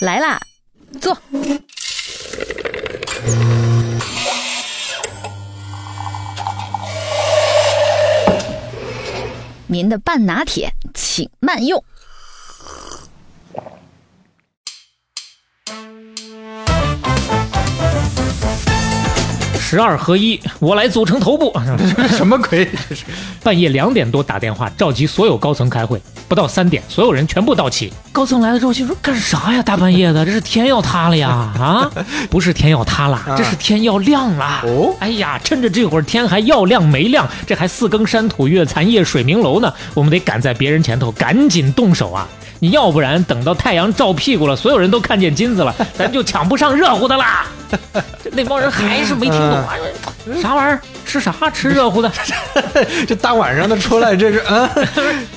来啦，坐。您的半拿铁，请慢用。十二合一，我来组成头部。什么鬼？这 是半夜两点多打电话召集所有高层开会，不到三点，所有人全部到齐。高层来了之后心说干啥呀？大半夜的，这是天要塌了呀！啊，不是天要塌了，这是天要亮了。哦哎呀，趁着这会儿天还要亮没亮，这还四更山土月残夜水明楼呢，我们得赶在别人前头，赶紧动手啊！你要不然等到太阳照屁股了，所有人都看见金子了，咱就抢不上热乎的啦。这那帮人还是没听懂啊，啥玩意儿？吃啥？吃热乎的？这大晚上的出来，这是嗯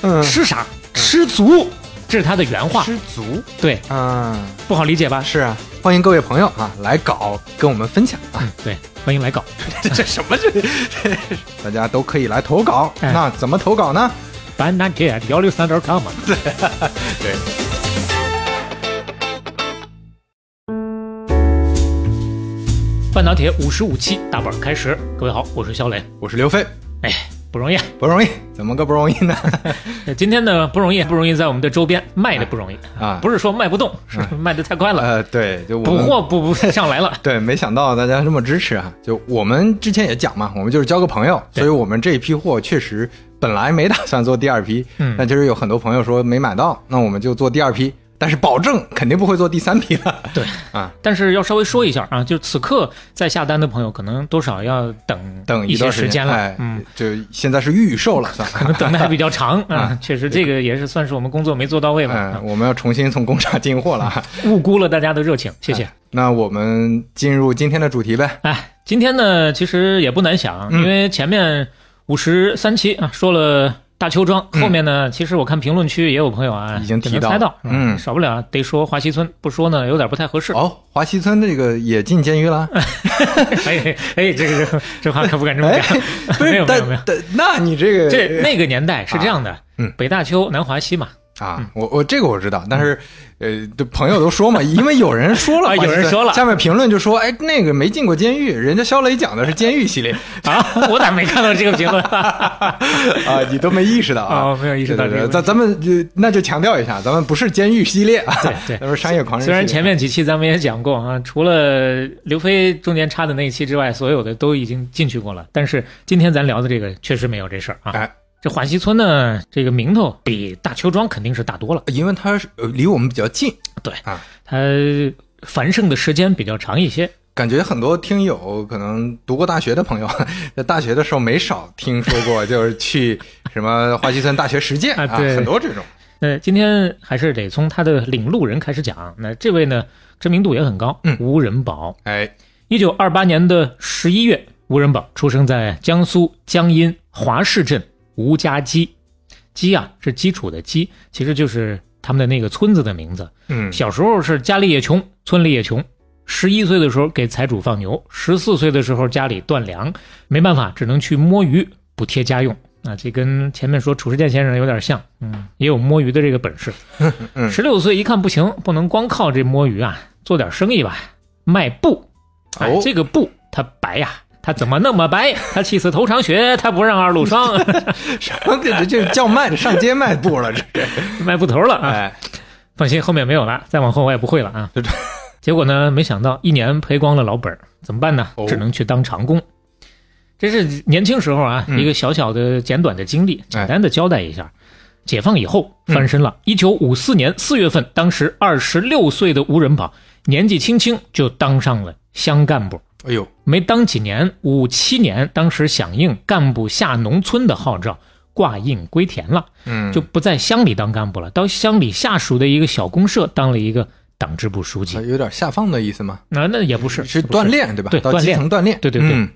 嗯吃啥？吃足，这是他的原话。吃足对，嗯不好理解吧？是啊，欢迎各位朋友啊来搞跟我们分享啊，嗯，对，欢迎来搞。这这什么这？大家都可以来投稿，哎那怎么投稿呢？板南铁幺六三点 com。对，半导体五十五期大本开始，各位好，我是肖磊。我是刘飞，哎，不容易啊！不容易，怎么个不容易呢？呃今天呢不容易，不容易在我们的周边卖的不容易啊不是说卖不动，是卖的太快了，呃，对，就补货补不上来了。对，没想到大家这么支持啊！就我们之前也讲嘛，我们就是交个朋友，所以我们这一批货确实本来没打算做第二批，嗯但就是有很多朋友说没买到，那我们就做第二批，但是保证肯定不会做第三批了。对 啊，但是要稍微说一下啊，就此刻在下单的朋友，可能多少要等等一些段时时间了。哎，嗯，，就现在是预售了，算 可能等的还比较长 啊啊。确实，这个也是算是我们工作没做到位吧，嗯，啊我们要重新从工厂进货了啊。误估了大家的热情，谢谢。那我们进入今天的主题呗。哎，今天呢，其实也不难想，嗯因为前面五十三期啊说了大邱庄，嗯。后面呢，其实我看评论区也有朋友啊已经提到猜到，嗯。少不了得说华西村，不说呢有点不太合适。哦，华西村这个也进监狱了？哎哎，这个这这话可不敢这么哎讲，，没有没有没有，那你这个这那个年代是这样的，嗯。北大邱南华西嘛，啊，我我这个我知道，但是呃，这朋友都说嘛，因为有人说了，啊有人说了下面评论就说，哎，那个没进过监狱，人家肖磊讲的是监狱系列 啊，我咋没看到这个评论？啊，你都没意识到啊。哦，没有意识到这个。咱咱们就那就强调一下，咱们不是监狱系列啊，对对咱们是商业狂人。虽然前面几期咱们也讲过啊，除了刘飞中间插的那一期之外，所有的都已经进去过了。但是今天咱聊的这个确实没有这事儿啊。哎，这华西村呢，这个名头比大邱庄肯定是大多了，因为它是呃离我们比较近，对啊，它繁盛的时间比较长一些。感觉很多听友可能读过大学的朋友，在大学的时候没少听说过，就是去什么华西村大学实践啊对很多这种。那今天还是得从他的领路人开始讲。那这位呢，知名度也很高，嗯吴仁宝。哎，一九二八年的十一月，吴仁宝出生在江苏江阴华市镇吴家基。基啊是基础的基，其实就是他们的那个村子的名字。嗯，小时候是家里也穷，村里也穷。十一岁的时候给财主放牛，十四岁的时候家里断粮，没办法，只能去摸鱼补贴家用。啊，这跟前面说褚时健先生有点像，嗯，也有摸鱼的这个本事。嗯十六岁一看不行，不能光靠这摸鱼啊，做点生意吧，卖布。哎哦，这个布它白呀，它怎么那么白？他气死头场雪，他不让二路霜，什么这这叫卖的上街卖布了，这是。卖布头了啊！哎，放心，后面没有了，再往后我也不会了啊对 对。结果呢，没想到一年赔光了老本儿，怎么办呢哦？只能去当长工。这是年轻时候啊，嗯一个小小的简短的经历，简单的交代一下。解放以后翻身嗯了，一九五四年四月份，当时二十六岁的吴仁宝年纪轻轻就当上了乡干部。哎呦，没当几年，五七年，当时响应干部下农村的号召，挂印归田了。嗯，就不在乡里当干部了，到乡里下属的一个小公社当了一个党支部书记。有点下放的意思吗？那、那也不是，是锻。炼对吧？到基对锻炼层锻炼。对对对嗯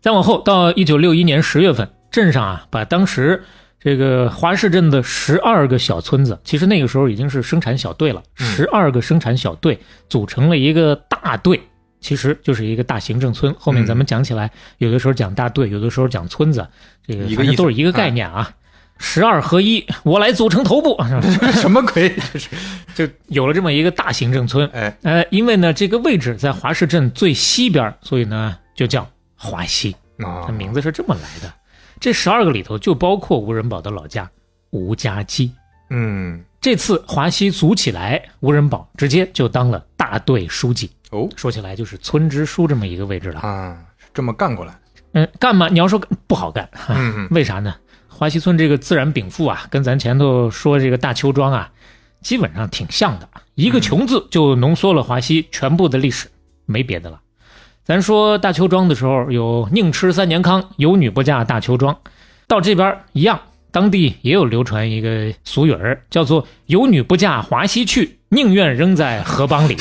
再往后到一九六一年十月份，镇上啊把当时这个华市镇的十二个小村子，其实那个时候已经是生产小队了，嗯十二个生产小队组成了一个大队。其实就是一个大行政村，后面咱们讲起来，有的时候讲大队，有的时候讲村子，这个反正都是一个概念啊。十二合一，我来组成头部，什么鬼？这 是就有了这么一个大行政村。哎，呃，因为呢这个位置在华市镇最西边，所以呢就叫华西，啊它名字是这么来的。这十二个里头就包括吴仁宝的老家吴家矶。嗯这次华西组起来，吴仁宝直接就当了大队书记。哦说起来就是村支书这么一个位置了。啊，是这么干过来。嗯，干嘛？你要说不好干，为啥呢？华西村这个自然禀赋啊，跟咱前头说这个大邱庄啊，基本上挺像的。一个“穷”字就浓缩了华西全部的历史，没别的了。咱说大邱庄的时候，有宁吃三年糠，有女不嫁大邱庄。到这边一样，当地也有流传一个俗语儿，叫做“有女不嫁华西去，宁愿扔在河帮里”。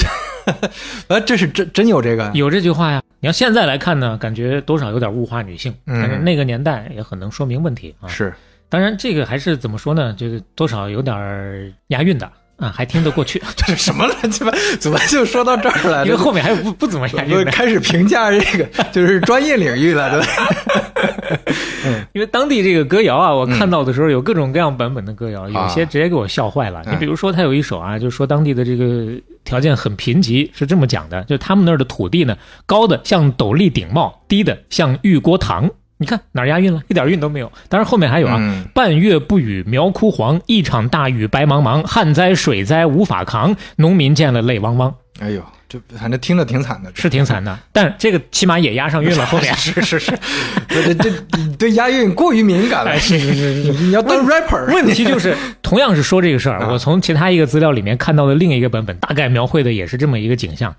啊，这是真真有这个？有这句话呀。你要现在来看呢，感觉多少有点物化女性，嗯但是那个年代也很能说明问题啊。是当然，这个还是怎么说呢？就是多少有点儿押韵的啊，还听得过去。这是什么乱七八？怎么就说到这儿来了？因为后面还有不不怎么押我韵的，开始评价这个就是专业领域了，对吧？因为当地这个歌谣啊，我看到的时候有各种各样版本的歌谣，有些直接给我笑坏了。嗯你比如说，他有一首啊，就说当地的这个条件很贫瘠，是这么讲的：就他们那儿的土地呢，高的像斗笠顶帽，低的像玉锅堂。你看哪儿押韵了？一点韵都没有。当然后面还有啊，嗯半月不雨苗枯黄，一场大雨白茫茫，旱灾水灾无法扛，农民见了泪汪汪，哎呦，这反正听着挺惨的，是挺惨的。但这个起码也押上韵了，后面是是 是，这这这对押韵过于敏感了哎，是是是是。你要当 rapper，问题就是，同样是说这个事儿，啊我从其他一个资料里面看到的另一个版本，大概描绘的也是这么一个景象。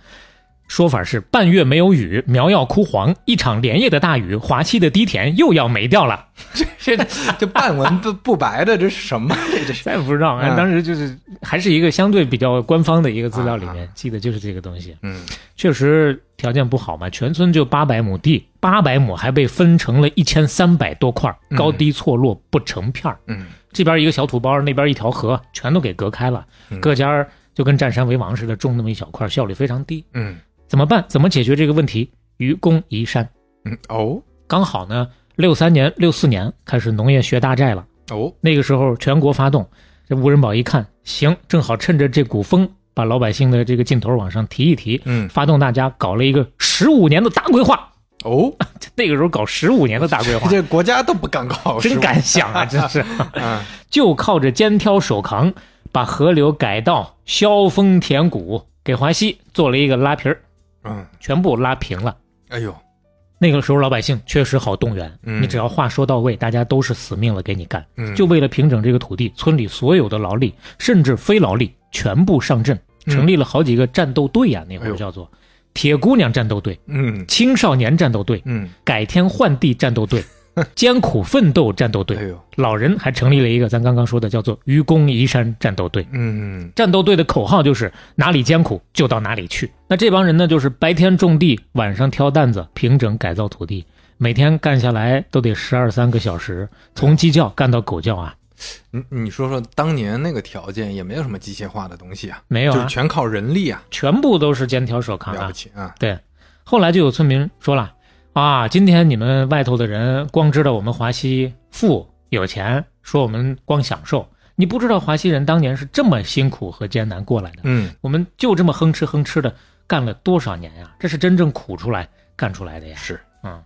说法是半月没有雨，苗要枯黄，一场连夜的大雨，华西的低田又要没掉了。这这半文不 不白的，这是什么？这 这是咱也不知道，嗯当时就是还是一个相对比较官方的一个资料里啊面记得就是这个东西。嗯确实条件不好嘛，全村就八百亩地，八百亩还被分成了一千三百多块高低错落不成片儿。嗯这边一个小土包，那边一条河，全都给隔开了，嗯各家就跟占山为王似的，种那么一小块儿，效率非常低。嗯怎么办？怎么解决这个问题？愚公移山，嗯哦刚好呢，六三年、六四年开始农业学大寨了。哦那个时候全国发动，这吴仁宝一看，行，正好趁着这股风，把老百姓的这个劲头往上提一提，嗯发动大家搞了一个十五年的大规划。哦，那个时候搞十五年的大规划，这国家都不敢搞，真敢想啊！真是，嗯就靠着肩挑手扛，把河流改道、削峰填谷，给华西做了一个拉皮儿，嗯，全部拉平了。哎呦，那个时候老百姓确实好动员，嗯。你只要话说到位，大家都是死命了给你干。嗯。就为了平整这个土地，村里所有的劳力甚至非劳力全部上阵，嗯。成立了好几个战斗队呀、那会儿叫做铁姑娘战斗队、嗯。青少年战斗队、嗯，改天换地战斗队、艰苦奋斗战斗队。哎，呦，老人还成立了一个咱刚刚说的叫做愚公移山战斗队。嗯。战斗队的口号就是哪里艰苦就到哪里去。那这帮人呢，就是白天种地，晚上挑担子平整改造土地，每天干下来都得十二三个小时，从鸡叫干到狗叫啊，你你说说，当年那个条件也没有什么机械化的东西啊，没有啊，就是全靠人力啊，全部都是肩挑手扛啊。了不。起啊，对，后来就有村民说了啊，今天你们外头的人光知道我们华西富有钱，说我们光享受，你不知道华西人当年是这么辛苦和艰难过来的。嗯我们就这么哼哧哼哧的干了多少年呀？这是真正苦出来干出来的呀。是，嗯，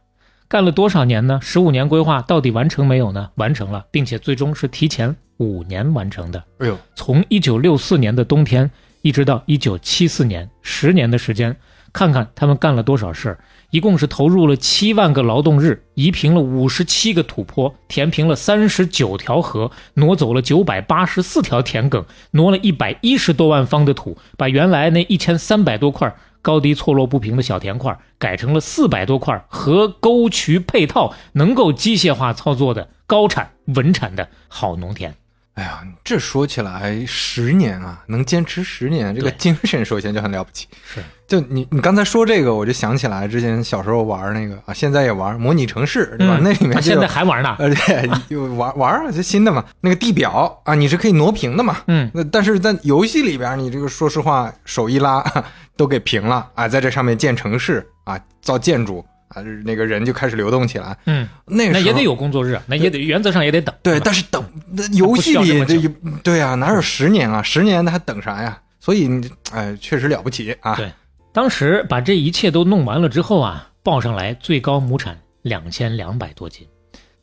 干了多少年呢？十五年规划到底完成没有呢？完成了，并且最终是提前五年完成的。哎呦，从一九六四年的冬天一直到一九七四年，十年的时间，看看他们干了多少事儿。一共是投入了七万个劳动日，移平了五十七个土坡，填平了三十九条河，挪走了九百八十四条田埂，挪了一百一十多万方的土，把原来那一千三百多块高低错落不平的小田块改成了四百多块河沟渠配套能够机械化操作的高产稳产的好农田。哎呀，这说起来十年啊，能坚持十年，这个精神首先就很了不起。是，就你你刚才说这个，我就想起来之前小时候玩那个啊，现在也玩模拟城市，对吧？嗯那里面啊现在还玩呢。呃对，就玩玩啊，这新的嘛，那个地表啊，你是可以挪平的嘛。嗯，那但是在游戏里边，你这个说实话，手一拉 都给平了啊，在这上面建城市啊，造建筑啊，那个人就开始流动起来。嗯，那个那也得有工作日，那也得原则上也得等。对，但是等那游戏里对啊，哪有十年啊？十年他还等啥呀？所以你哎，确实了不起啊。对当时把这一切都弄完了之后啊，报上来最高亩产两千两百多斤。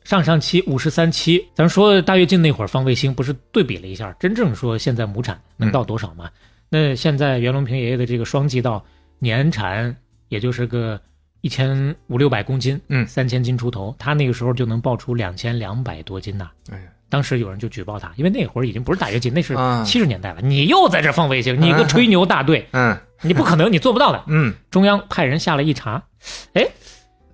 上上期五十三期，咱说大跃进那会儿放卫星，不是对比了一下，真正说现在亩产能到多少吗？那现在袁隆平爷爷的这个双季稻年产也就是个一千五六百公斤，嗯三千斤出头，他那个时候就能爆出两千两百多斤呐。哎呀，当时有人就举报他，因为那会儿已经不是大跃进，那是啊七十年代了，你又在这放卫星，你个吹牛大队，嗯你不可能，你做不到的。嗯，中央派人下来一查，哎，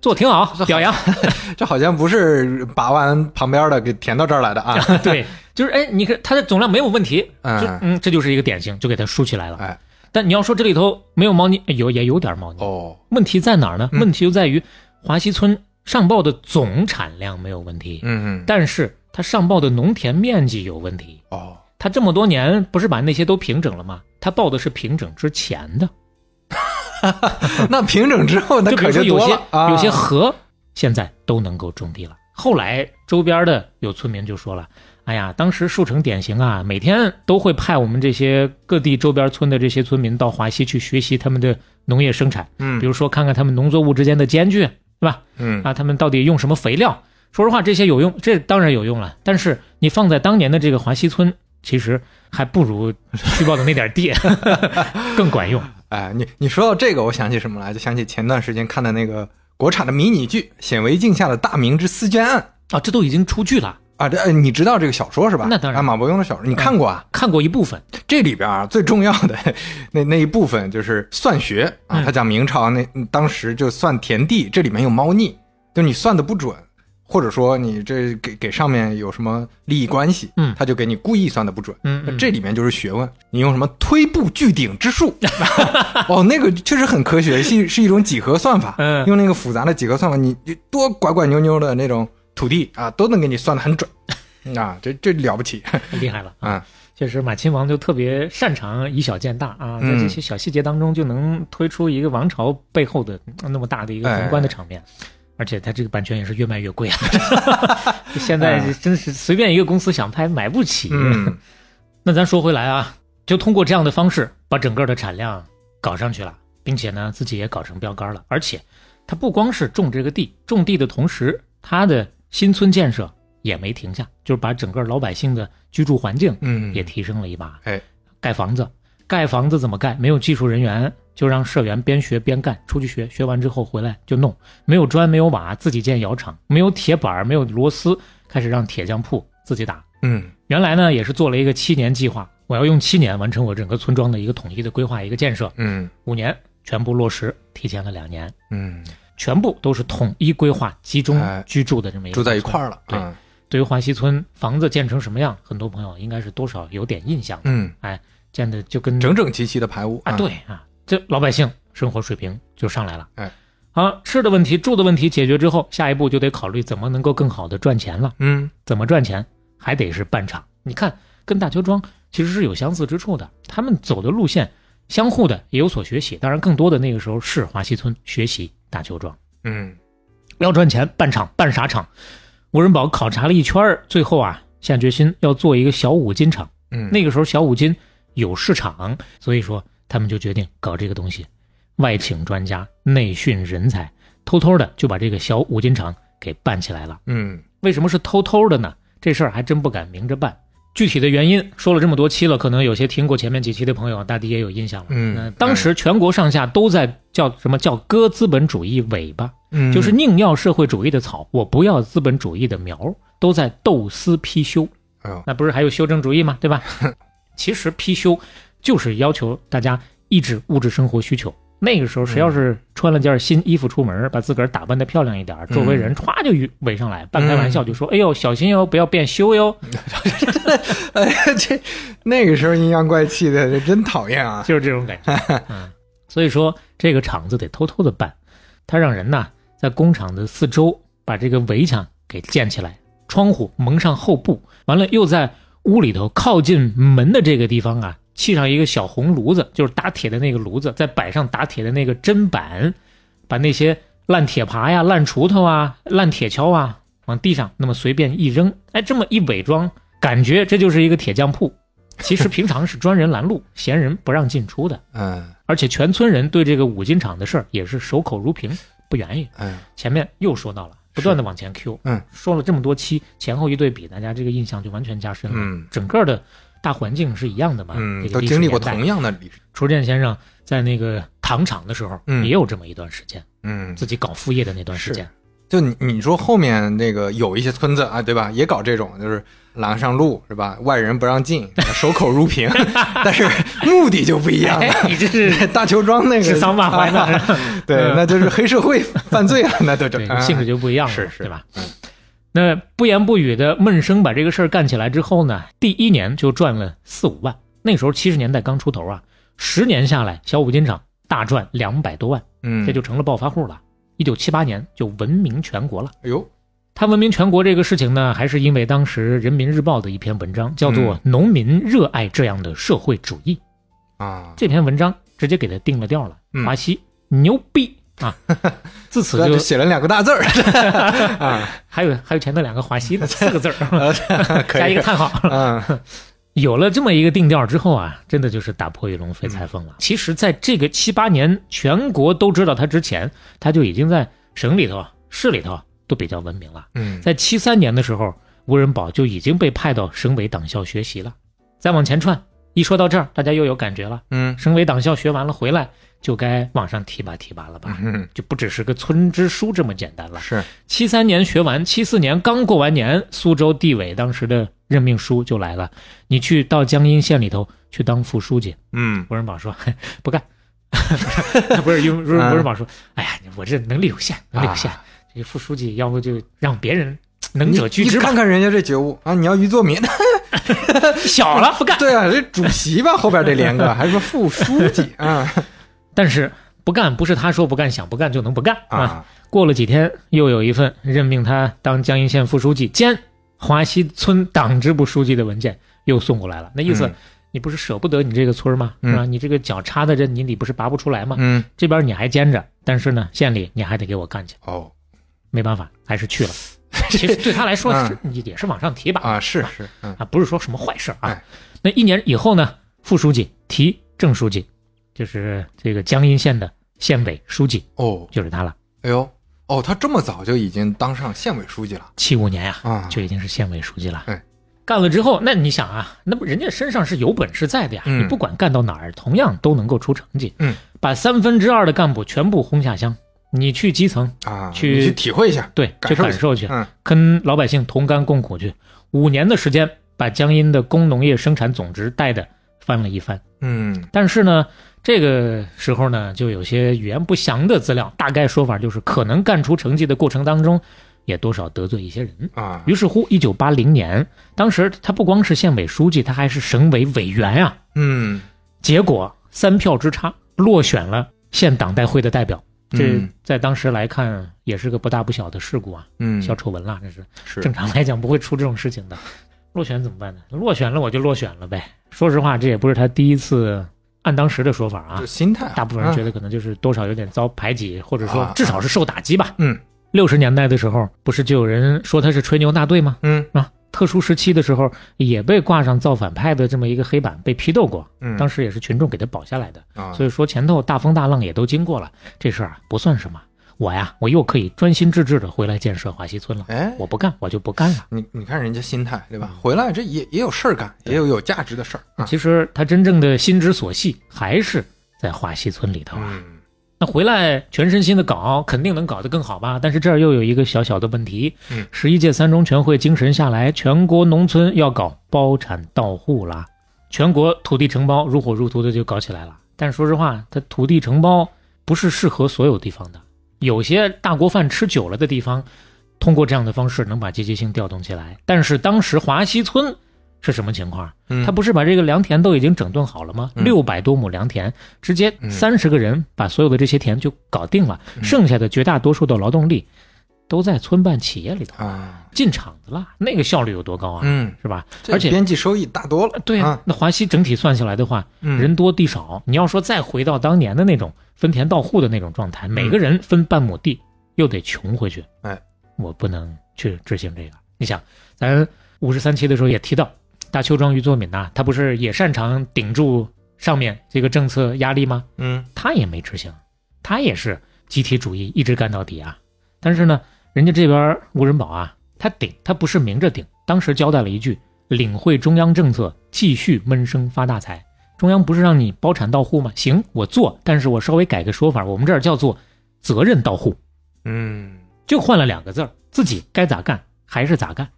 做挺好，表扬。这好像不是把完旁边的给填到这儿来的啊。对，就是哎，你看它的总量没有问题，就嗯，嗯，这就是一个典型，就给它竖起来了。哎，但你要说这里头没有猫腻，哎有也有点猫腻。哦，问题在哪儿呢？嗯问题就在于华西村上报的总产量没有问题，嗯嗯，但是它上报的农田面积有问题。哦，他这么多年不是把那些都平整了吗？他报的是平整之前的，那平整之后那可就多了啊。有些河现在都能够种地了。后来周边的有村民就说了：“哎呀，当时树城典型啊，每天都会派我们这些各地周边村的这些村民到华西去学习他们的农业生产，嗯比如说看看他们农作物之间的间距，对吧？嗯啊，他们到底用什么肥料？说实话，这些有用，这当然有用了。但是你放在当年的这个华西村，其实还不如虚报的那点地 更管用。哎，你你说到这个，我想起什么来？就想起前段时间看的那个国产的迷你剧《显微镜下的大明之私捐案》啊，这都已经出剧了，啊。这呃你知道这个小说是吧？那当然啊，马伯庸的小说，你看过啊？看过一部分。这里边啊，最重要的那那一部分就是算学啊，嗯他讲明朝那当时就算田地，这里面有猫腻，就你算的不准，或者说你这给给上面有什么利益关系，嗯他就给你故意算的不准。嗯，嗯这里面就是学问，你用什么推步聚顶之术？哦，那个确实很科学，是是一种几何算法。嗯用那个复杂的几何算法，你你多拐拐扭扭的那种土地啊，都能给你算得很准。啊，这这了不起 厉害了。啊！确实，马亲王就特别擅长以小见大啊，在嗯这些小细节当中就能推出一个王朝背后的那么大的一个宏观的场面。而且他这个版权也是越卖越贵啊！现在真是随便一个公司想拍买不起。嗯那咱说回来啊，就通过这样的方式把整个的产量搞上去了，并且呢自己也搞成标杆了。而且他不光是种这个地，种地的同时，他的新村建设也没停下，就是把整个老百姓的居住环境嗯，也提升了一把。哎，盖房子，盖房子怎么盖？没有技术人员，就让社员边学边干，出去学，学完之后回来就弄。没有砖，没有瓦，自己建窑厂；没有铁板，没有螺丝，开始让铁匠铺自己打。嗯原来呢，也是做了一个七年计划，我要用七年完成我整个村庄的一个统一的规划，一个建设。嗯五年全部落实，提前了两年，嗯，全部都是统一规划、集中哎居住的这么一个住在一块儿了。对嗯对于华西村房子建成什么样，很多朋友应该是多少有点印象的。嗯，建的就跟整整齐齐的排屋啊，对啊，这老百姓生活水平就上来了。哎，好，吃的问题、住的问题解决之后，下一步就得考虑怎么能够更好的赚钱了。嗯怎么赚钱，还得是办厂。你看，跟大邱庄其实是有相似之处的，他们走的路线相互的也有所学习。当然，更多的那个时候是华西村学习大邱庄。嗯要赚钱，办厂，办啥厂？吴仁宝考察了一圈，最后啊，下决心要做一个小五金厂。嗯，那个时候小五金有市场，所以说他们就决定搞这个东西，外请专家，内训人才，偷偷的就把这个小五金厂给办起来了。嗯为什么是偷偷的呢？这事儿还真不敢明着办。具体的原因说了这么多期了，可能有些听过前面几期的朋友，大抵也有印象了。嗯呃当时全国上下都在叫什么叫割资本主义尾巴，嗯，就是宁要社会主义的草，我不要资本主义的苗，都在斗私批修。哎呦，那不是还有修正主义吗？对吧？其实批修就是要求大家抑制物质生活需求。那个时候，谁要是穿了件新衣服出门，把自个儿打扮的漂亮一点，周围人歘就围上来，半开玩笑就说：“哎呦，小心哟，不要变修哟。哎呀，这那个时候阴阳怪气的，这真讨厌”啊！就是这种感觉。嗯，所以说这个厂子得偷偷的办，他让人呐在工厂的四周把这个围墙给建起来，窗户蒙上厚布，完了又在屋里头靠近门的这个地方啊，砌上一个小红炉子，就是打铁的那个炉子，再摆上打铁的那个砧板，把那些烂铁耙呀、烂锄头啊、烂铁锹啊，往地上那么随便一扔，哎，这么一伪装，感觉这就是一个铁匠铺。其实平常是专人拦路，闲人不让进出的。嗯而且全村人对这个五金厂的事儿也是守口如瓶，不愿意。嗯前面又说到了，不断的往前 Q，嗯，说了这么多期，前后一对比，大家这个印象就完全加深了。嗯整个的大环境是一样的嘛，嗯，这个都经历过同样的历史。楚建先生在那个糖厂的时候，嗯也有这么一段时间，嗯，自己搞副业的那段时间。就你你说后面那个有一些村子啊，对吧？也搞这种，就是拦上路是吧？外人不让进，守口如瓶，但是目的就不一样了。哎，你这是 大邱庄那个指桑骂槐呢？啊对，那就是黑社会犯罪啊，那都对这，性质就不一样了，是是对吧？嗯那不言不语的闷声把这个事儿干起来之后呢，第一年就赚了四五万。那时候七十年代刚出头啊，十年下来，小五金厂大赚两百多万，嗯，这就成了暴发户了。一九七八年就闻名全国了。哎呦，他闻名全国这个事情呢，还是因为当时《人民日报》的一篇文章，叫做《嗯农民热爱这样的社会主义》。啊，这篇文章直接给他定了调了，嗯华西牛逼啊！自此就写了两个大字儿 啊，还有还有前头两个华西的四个字儿，加一个叹号。嗯有了这么一个定调之后啊，真的就是打破玉龙飞裁缝了。其实，在这个七八年全国都知道他之前，他就已经在省里头、市里头都比较闻名了。嗯在七三年的时候，吴仁宝就已经被派到省委党校学习了。再往前串，一说到这儿，大家又有感觉了。嗯省委党校学完了回来，就该往上提拔提拔了吧？嗯，就不只是个村支书这么简单了。是七三年学完，七四年刚过完年，苏州地委当时的任命书就来了，你去到江阴县里头去当副书记。嗯吴仁宝说 不干，不是，吴吴吴仁宝说，哎呀，我这能力有限，能力有限，啊这个副书记要不就让别人能者居之你看，看人家这觉悟啊！你要于作民，小了不干。对啊，这主席吧，后边这连个还是说副书记啊 但是不干不是他说不干想不干就能不干啊。啊，过了几天，又有一份任命他当江阴县副书记兼华西村党支部书记的文件又送过来了。那意思，嗯你不是舍不得你这个村吗？嗯是吧？你这个脚插在这，泥里不是拔不出来吗？嗯这边你还兼着，但是呢，县里你还得给我干去。哦没办法，还是去了。其实 对他来说嗯是也也是往上提拔啊，是是嗯啊，不是说什么坏事啊哎。那一年以后呢，副书记提正书记，就是这个江阴县的县委书记，哦，就是他了。哎呦哦，他这么早就已经当上县委书记了七五年呀、啊，就已经是县委书记了。哎干了之后，那你想啊，那不人家身上是有本事在的呀，嗯你不管干到哪儿，同样都能够出成绩。嗯，把三分之二的干部全部轰下乡，你去基层，啊，去去体会一下，对，去感受去，嗯跟老百姓同甘共苦去。五年的时间，把江阴的工农业生产总值带的翻了一番。嗯但是呢，这个时候呢，就有些语言不详的资料，大概说法就是可能干出成绩的过程当中，也多少得罪一些人。啊于是乎，一九八零年，当时他不光是县委书记，他还是省委委员啊。嗯结果三票之差落选了县党代会的代表，这嗯在当时来看也是个不大不小的事故啊，嗯小丑闻了，这是是正常来讲不会出这种事情的。落选怎么办呢？落选了我就落选了呗。说实话，这也不是他第一次，按当时的说法啊就，心态啊，大部分人觉得得可能就是多少有点遭排挤，或者说啊至少是受打击吧。嗯六十年代的时候，不是就有人说他是吹牛大队吗？嗯啊，特殊时期的时候也被挂上造反派的这么一个黑板，被批斗过。嗯，当时也是群众给他保下来的，啊所以说前头大风大浪也都经过了，这事儿啊不算什么。我呀，我又可以专心致志的回来建设华西村了。哎我不干，我就不干了。你你看人家心态对吧？回来这也也有事儿干，也有有价值的事儿啊。其实他真正的心之所系还是在华西村里头啊。嗯那回来全身心的搞，肯定能搞得更好吧？但是这儿又有一个小小的问题，嗯十一届三中全会精神下来，全国农村要搞包产到户啦，全国土地承包如火如荼的就搞起来了。但是说实话，它土地承包不是适合所有地方的，有些大锅饭吃久了的地方，通过这样的方式能把积极性调动起来。但是当时华西村是什么情况？嗯他不是把这个良田都已经整顿好了吗？嗯六百多亩良田，直接嗯三十个人把所有的这些田就搞定了，嗯剩下的绝大多数的劳动力都在村办企业里头啊进厂子了，那个效率有多高啊？嗯，是吧？而且边际收益大多了。对、啊那华西整体算下来的话，嗯人多地少，你要说再回到当年的那种分田到户的那种状态，每个人分半亩地，又得穷回去。哎，我不能去执行这个。你想，咱五十三期的时候也提到，大邱庄于作敏呐、他不是也擅长顶住上面这个政策压力吗？嗯他也没执行，他也是集体主义一直干到底啊。但是呢，人家这边吴仁宝啊，他顶，他不是明着顶，当时交代了一句：领会中央政策，继续闷声发大财。中央不是让你包产到户吗？行，我做，但是我稍微改个说法，我们这儿叫做责任到户，嗯就换了两个字儿，自己该咋干还是咋干。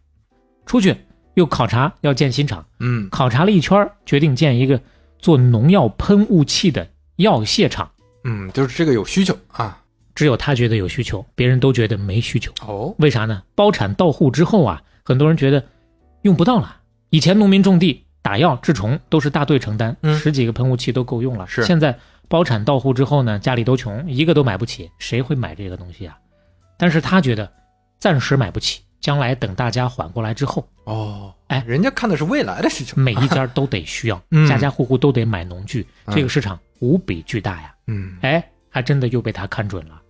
出去又考察要建新厂，嗯考察了一圈，决定建一个做农药喷雾器的药械厂。嗯，就是这个有需求啊。只有他觉得有需求，别人都觉得没需求。哦，为啥呢？包产到户之后啊，很多人觉得用不到了。以前农民种地、打药、治虫都是大队承担，嗯十几个喷雾器都够用了。是现在包产到户之后呢，家里都穷，一个都买不起，谁会买这个东西啊？但是他觉得暂时买不起，将来等大家缓过来之后，哦，哎人家看的是未来的事情。每一家都得需要，嗯家家户户都得买农具，嗯这个市场无比巨大呀。嗯哎，还真的又被他看准了，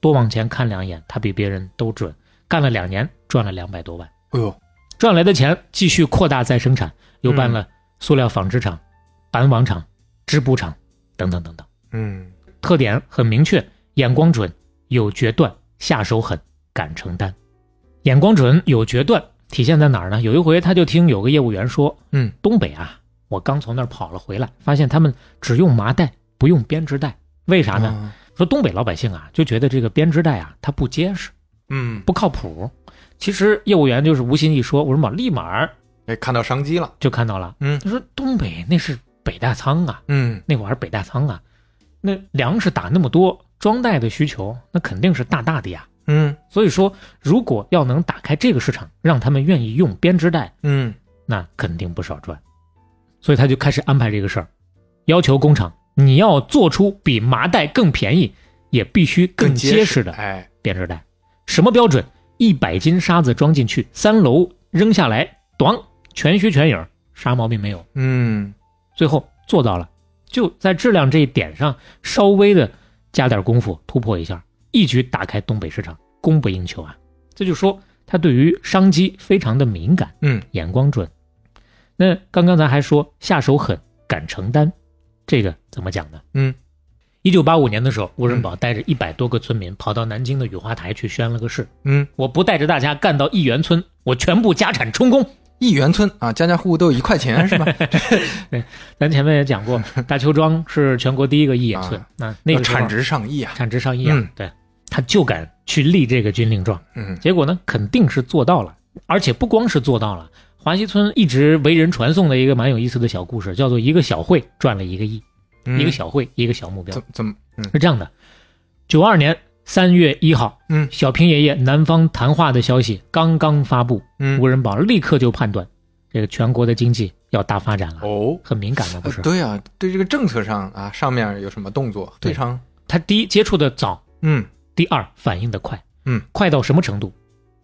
多往前看两眼，他比别人都准。干了两年，赚了两百多万，哎呦，赚来的钱继续扩大再生产，又办了塑料纺织厂、板网厂、织布厂等等等等。嗯特点很明确，眼光准，有决断，下手狠，敢承担。眼光准，有决断，体现在哪儿呢？有一回他就听有个业务员说，嗯，东北啊，我刚从那儿跑了回来，发现他们只用麻袋，不用编织袋，为啥呢？啊说东北老百姓啊，就觉得这个编织袋啊，它不结实，嗯，不靠谱。其实业务员就是无心一说，我说嘛，立马儿哎，看到商机了。就看到了。嗯他说东北那是北大仓啊，嗯那玩意儿北大仓啊，那粮食打那么多，装袋的需求那肯定是大大的呀。嗯所以说，如果要能打开这个市场，让他们愿意用编织袋，嗯那肯定不少赚。所以他就开始安排这个事儿，要求工厂你要做出比麻袋更便宜，也必须更结实的哎，编织袋。什么标准？一百斤沙子装进去，三楼扔下来，咣，全虚全影，啥毛病没有。嗯最后做到了，就在质量这一点上稍微的加点功夫，突破一下，一举打开东北市场，供不应求啊！这就说他对于商机非常的敏感，嗯眼光准。那刚刚咱还说下手狠，敢承担，这个怎么讲呢？嗯，一九八五年的时候，吴仁宝带着一百多个村民跑到南京的雨花台去宣了个誓，嗯，我不带着大家干到一元村，我全部家产充公。一元村啊，家家户户都有一块钱是吧？咱前面也讲过，大邱庄是全国第一个一眼村，那那个产值上亿啊。产值上亿啊，嗯对，他就敢去立这个军令状，嗯结果呢，肯定是做到了，而且不光是做到了。华西村一直为人传颂的一个蛮有意思的小故事，叫做一个小会赚了一个亿，嗯一个小会一个小目标怎怎么？嗯是这样的。九二年三月一号，嗯小平爷爷南方谈话的消息刚刚发布，嗯吴仁宝立刻就判断，这个全国的经济要大发展了，哦，很敏感的不是？呃对啊、对这个政策上啊，上面有什么动作？对非常他第一接触的早，嗯第二反应的快，嗯，快到什么程度？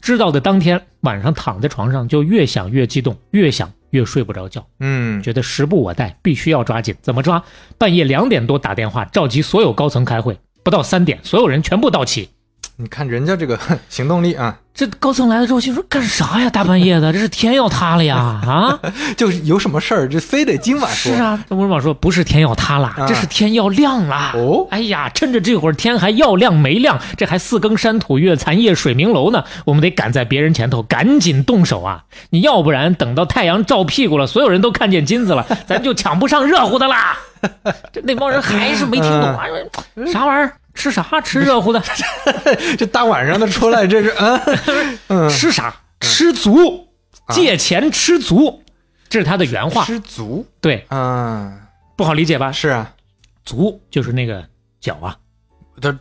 知道的当天晚上躺在床上就越想越激动，越想越睡不着觉，嗯觉得时不我待，必须要抓紧。怎么抓？半夜两点多打电话召集所有高层开会，不到三点，所有人全部到齐。你看人家这个 行动力啊，这高层来了之后，心说干啥呀？大半夜的，这是天要塌了呀！啊，就是有什么事儿，这非得今晚说。是啊，吴文宝说不是天要塌了，啊这是天要亮了。哦哎呀，趁着这会儿天还要亮没亮，这还四更山土月残夜水明楼呢，我们得赶在别人前头，赶紧动手啊！你要不然等到太阳照屁股了，所有人都看见金子了，咱就抢不上热乎的啦。这那帮人还是没听懂啊，说啥玩意儿？吃啥？吃热乎的？这大晚上的出来，这是嗯 嗯，吃啥？吃足，借钱吃足，这是他的原话。吃足，对，嗯，不好理解吧？是啊，足就是那个脚啊。这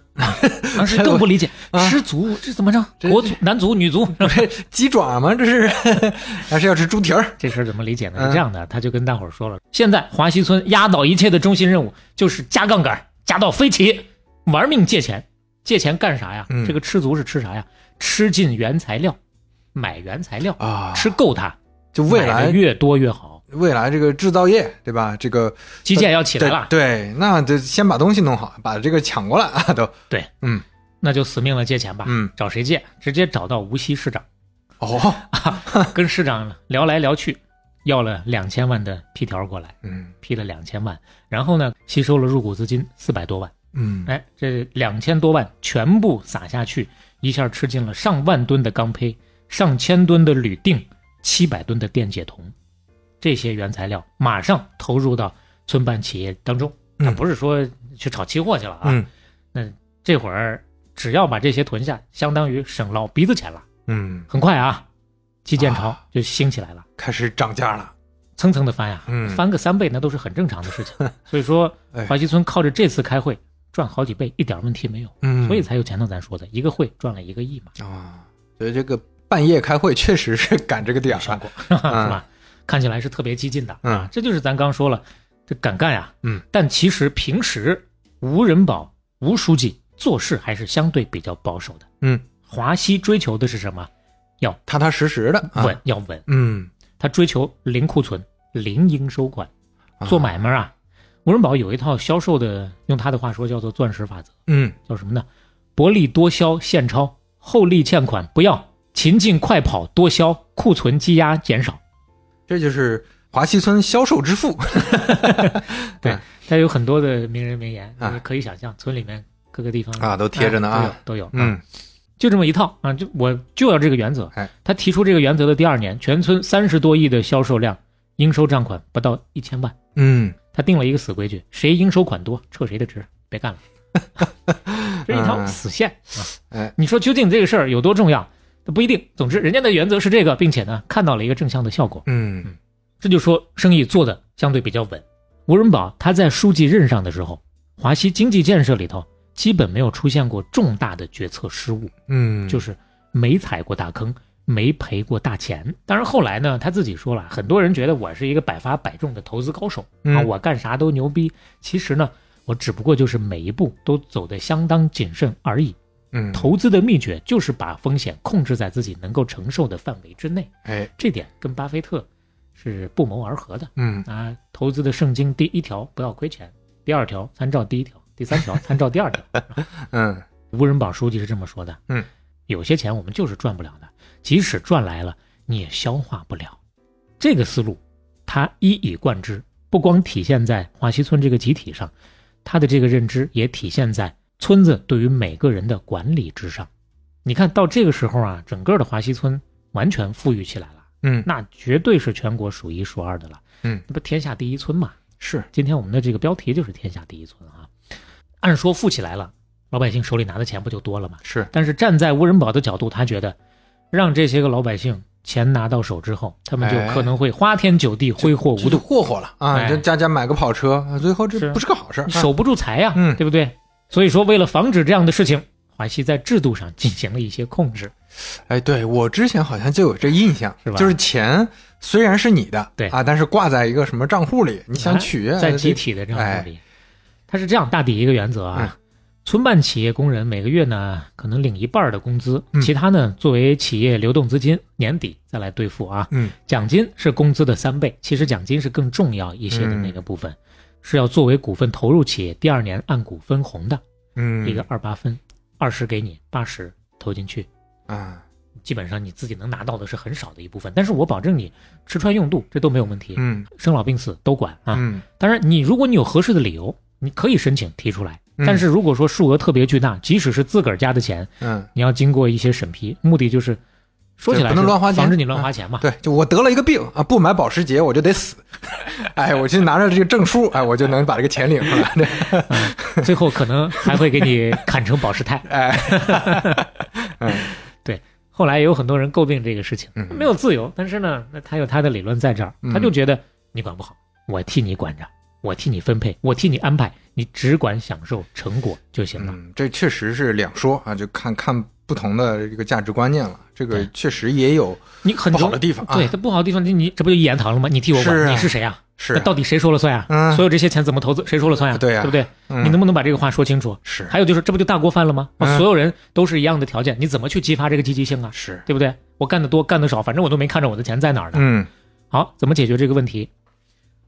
当时更不理解，啊吃足这怎么着？这国足、男足、女足，这鸡爪吗？这是还是要吃猪蹄儿？这事儿怎么理解呢？嗯是这样的，他就跟大伙儿说了，现在华西村压倒一切的中心任务就是加杠杆，加到飞起，玩命借钱，借钱干啥呀？嗯这个吃足是吃啥呀？吃进原材料，买原材料，啊，吃够它，就未来越多越好。未来这个制造业，对吧？这个基建要起来了，对，对那得先把东西弄好，把这个抢过来啊，都对，嗯那就死命的借钱吧。嗯，找谁借？直接找到无锡市长，哦，跟市长聊来聊去，要了两千万的批条过来，嗯批了两千万，然后呢，吸收了入股资金四百多万。嗯，哎，这两千多万全部撒下去，一下吃进了上万吨的钢坯、上千吨的铝锭、七百吨的电解铜，这些原材料马上投入到村办企业当中。嗯。他不是说去炒期货去了啊，嗯。那这会儿只要把这些囤下，相当于省老鼻子钱了。嗯，很快啊，基建潮啊。就兴起来了，开始涨价了。蹭蹭的翻呀，嗯。翻个三倍那都是很正常的事情。所以说哎，华西村靠着这次开会赚好几倍，一点问题没有。嗯，所以才有前头咱说的一个会赚了一个亿嘛，啊，所以这个半夜开会确实是赶这个点儿啊。效 果是吧？看起来是特别激进的，嗯啊，这就是咱刚说了，这敢干呀，嗯，但其实平时吴仁宝吴书记做事还是相对比较保守的，嗯，华西追求的是什么？要踏踏实实的啊稳，要稳，嗯，他追求零库存、零应收款，做买卖啊。吴仁宝有一套销售的，用他的话说叫做钻石法则，嗯叫什么呢？薄利多销现钞，厚利欠款不要，勤进快跑多销，库存积压减少。这就是华西村销售之父。对他有很多的名人名言，啊你可以想象，村里面各个地方啊都贴着呢啊哎都有都有。嗯啊，就这么一套啊，就我就要这个原则。哎，他提出这个原则的第二年，全村三十多亿的销售量，应收账款不到一千万。嗯他定了一个死规矩，谁应收款多，撤谁的职，别干了。这是一条嗯死线啊！哎，你说究竟这个事儿有多重要？那不一定。总之，人家的原则是这个，并且呢，看到了一个正向的效果，嗯这就说生意做的相对比较稳。吴仁宝他在书记任上的时候，华西经济建设里头基本没有出现过重大的决策失误，嗯，就是没踩过大坑，没赔过大钱。当然后来呢，他自己说了，很多人觉得我是一个百发百中的投资高手啊，嗯我干啥都牛逼。其实呢，我只不过就是每一步都走得相当谨慎而已。嗯投资的秘诀就是把风险控制在自己能够承受的范围之内，哎这点跟巴菲特是不谋而合的嗯啊。投资的圣经第一条不要亏钱，第二条参照第一条，第三条参照第二条。嗯吴仁宝书记是这么说的。嗯，有些钱我们就是赚不了的，即使赚来了，你也消化不了。这个思路，他一以贯之，不光体现在华西村这个集体上，他的这个认知也体现在村子对于每个人的管理之上。你看到这个时候啊，整个的华西村完全富裕起来了，嗯那绝对是全国数一数二的了。嗯，那不天下第一村嘛？是今天我们的这个标题就是天下第一村啊。按说富起来了，老百姓手里拿的钱不就多了吗？是。但是站在吴仁宝的角度，他觉得让这些个老百姓钱拿到手之后，他们就哎。可能会花天酒地、挥霍无度，霍霍了啊！哎。这家家买个跑车，啊最后这不是个好事守不住财呀、嗯。对不对？所以说，为了防止这样的事情，华西在制度上进行了一些控制。哎，对我之前好像就有这印象，是吧？就是钱虽然是你的，对。啊，但是挂在一个什么账户里，你想哎取啊在集体的账哎户里，它是这样大抵一个原则啊。嗯村办企业工人每个月呢可能领一半的工资，嗯。其他呢作为企业流动资金，年底再来兑付啊。嗯。奖金是工资的三倍，其实奖金是更重要一些的那个部分，是要作为股份投入企业，第二年按股分红的，嗯。一个二八分，二十给你，八十投进去，啊。基本上你自己能拿到的是很少的一部分，但是我保证你吃穿用度这都没有问题，嗯。生老病死都管啊。嗯。当然，你如果你有合适的理由，你可以申请提出来。嗯但是如果说数额特别巨大，即使是自个儿家的钱，嗯，你要经过一些审批，目的就是说起来不能乱花钱防止你乱花钱嘛。对，就我得了一个病啊，不买保时捷我就得死，哎，我去拿着这个证书，哎，我就能把这个钱领出来。对最后可能还会给你砍成保时泰。哎，嗯 后来也有很多人诟病这个事情嗯，没有自由，但是呢，那他有他的理论在这儿，嗯他就觉得你管不好，我替你管着，我替你分配，我替你安排，你只管享受成果就行了。嗯，这确实是两说啊，就看看不同的这个价值观念了。这个确实也有你很好的地方啊。对，它不好的地方，你你这不就一言堂了吗？你替我管，是啊你是谁啊？是那到底谁说了算啊？嗯所有这些钱怎么投资，谁说了算呀？对呀对不对？嗯你能不能把这个话说清楚？是还有就是，这不就大锅饭了吗？所有人都是一样的条件，你怎么去激发这个积极性啊？是，对不对？我干得多，干得少，反正我都没看着我的钱在哪儿呢。嗯好，怎么解决这个问题？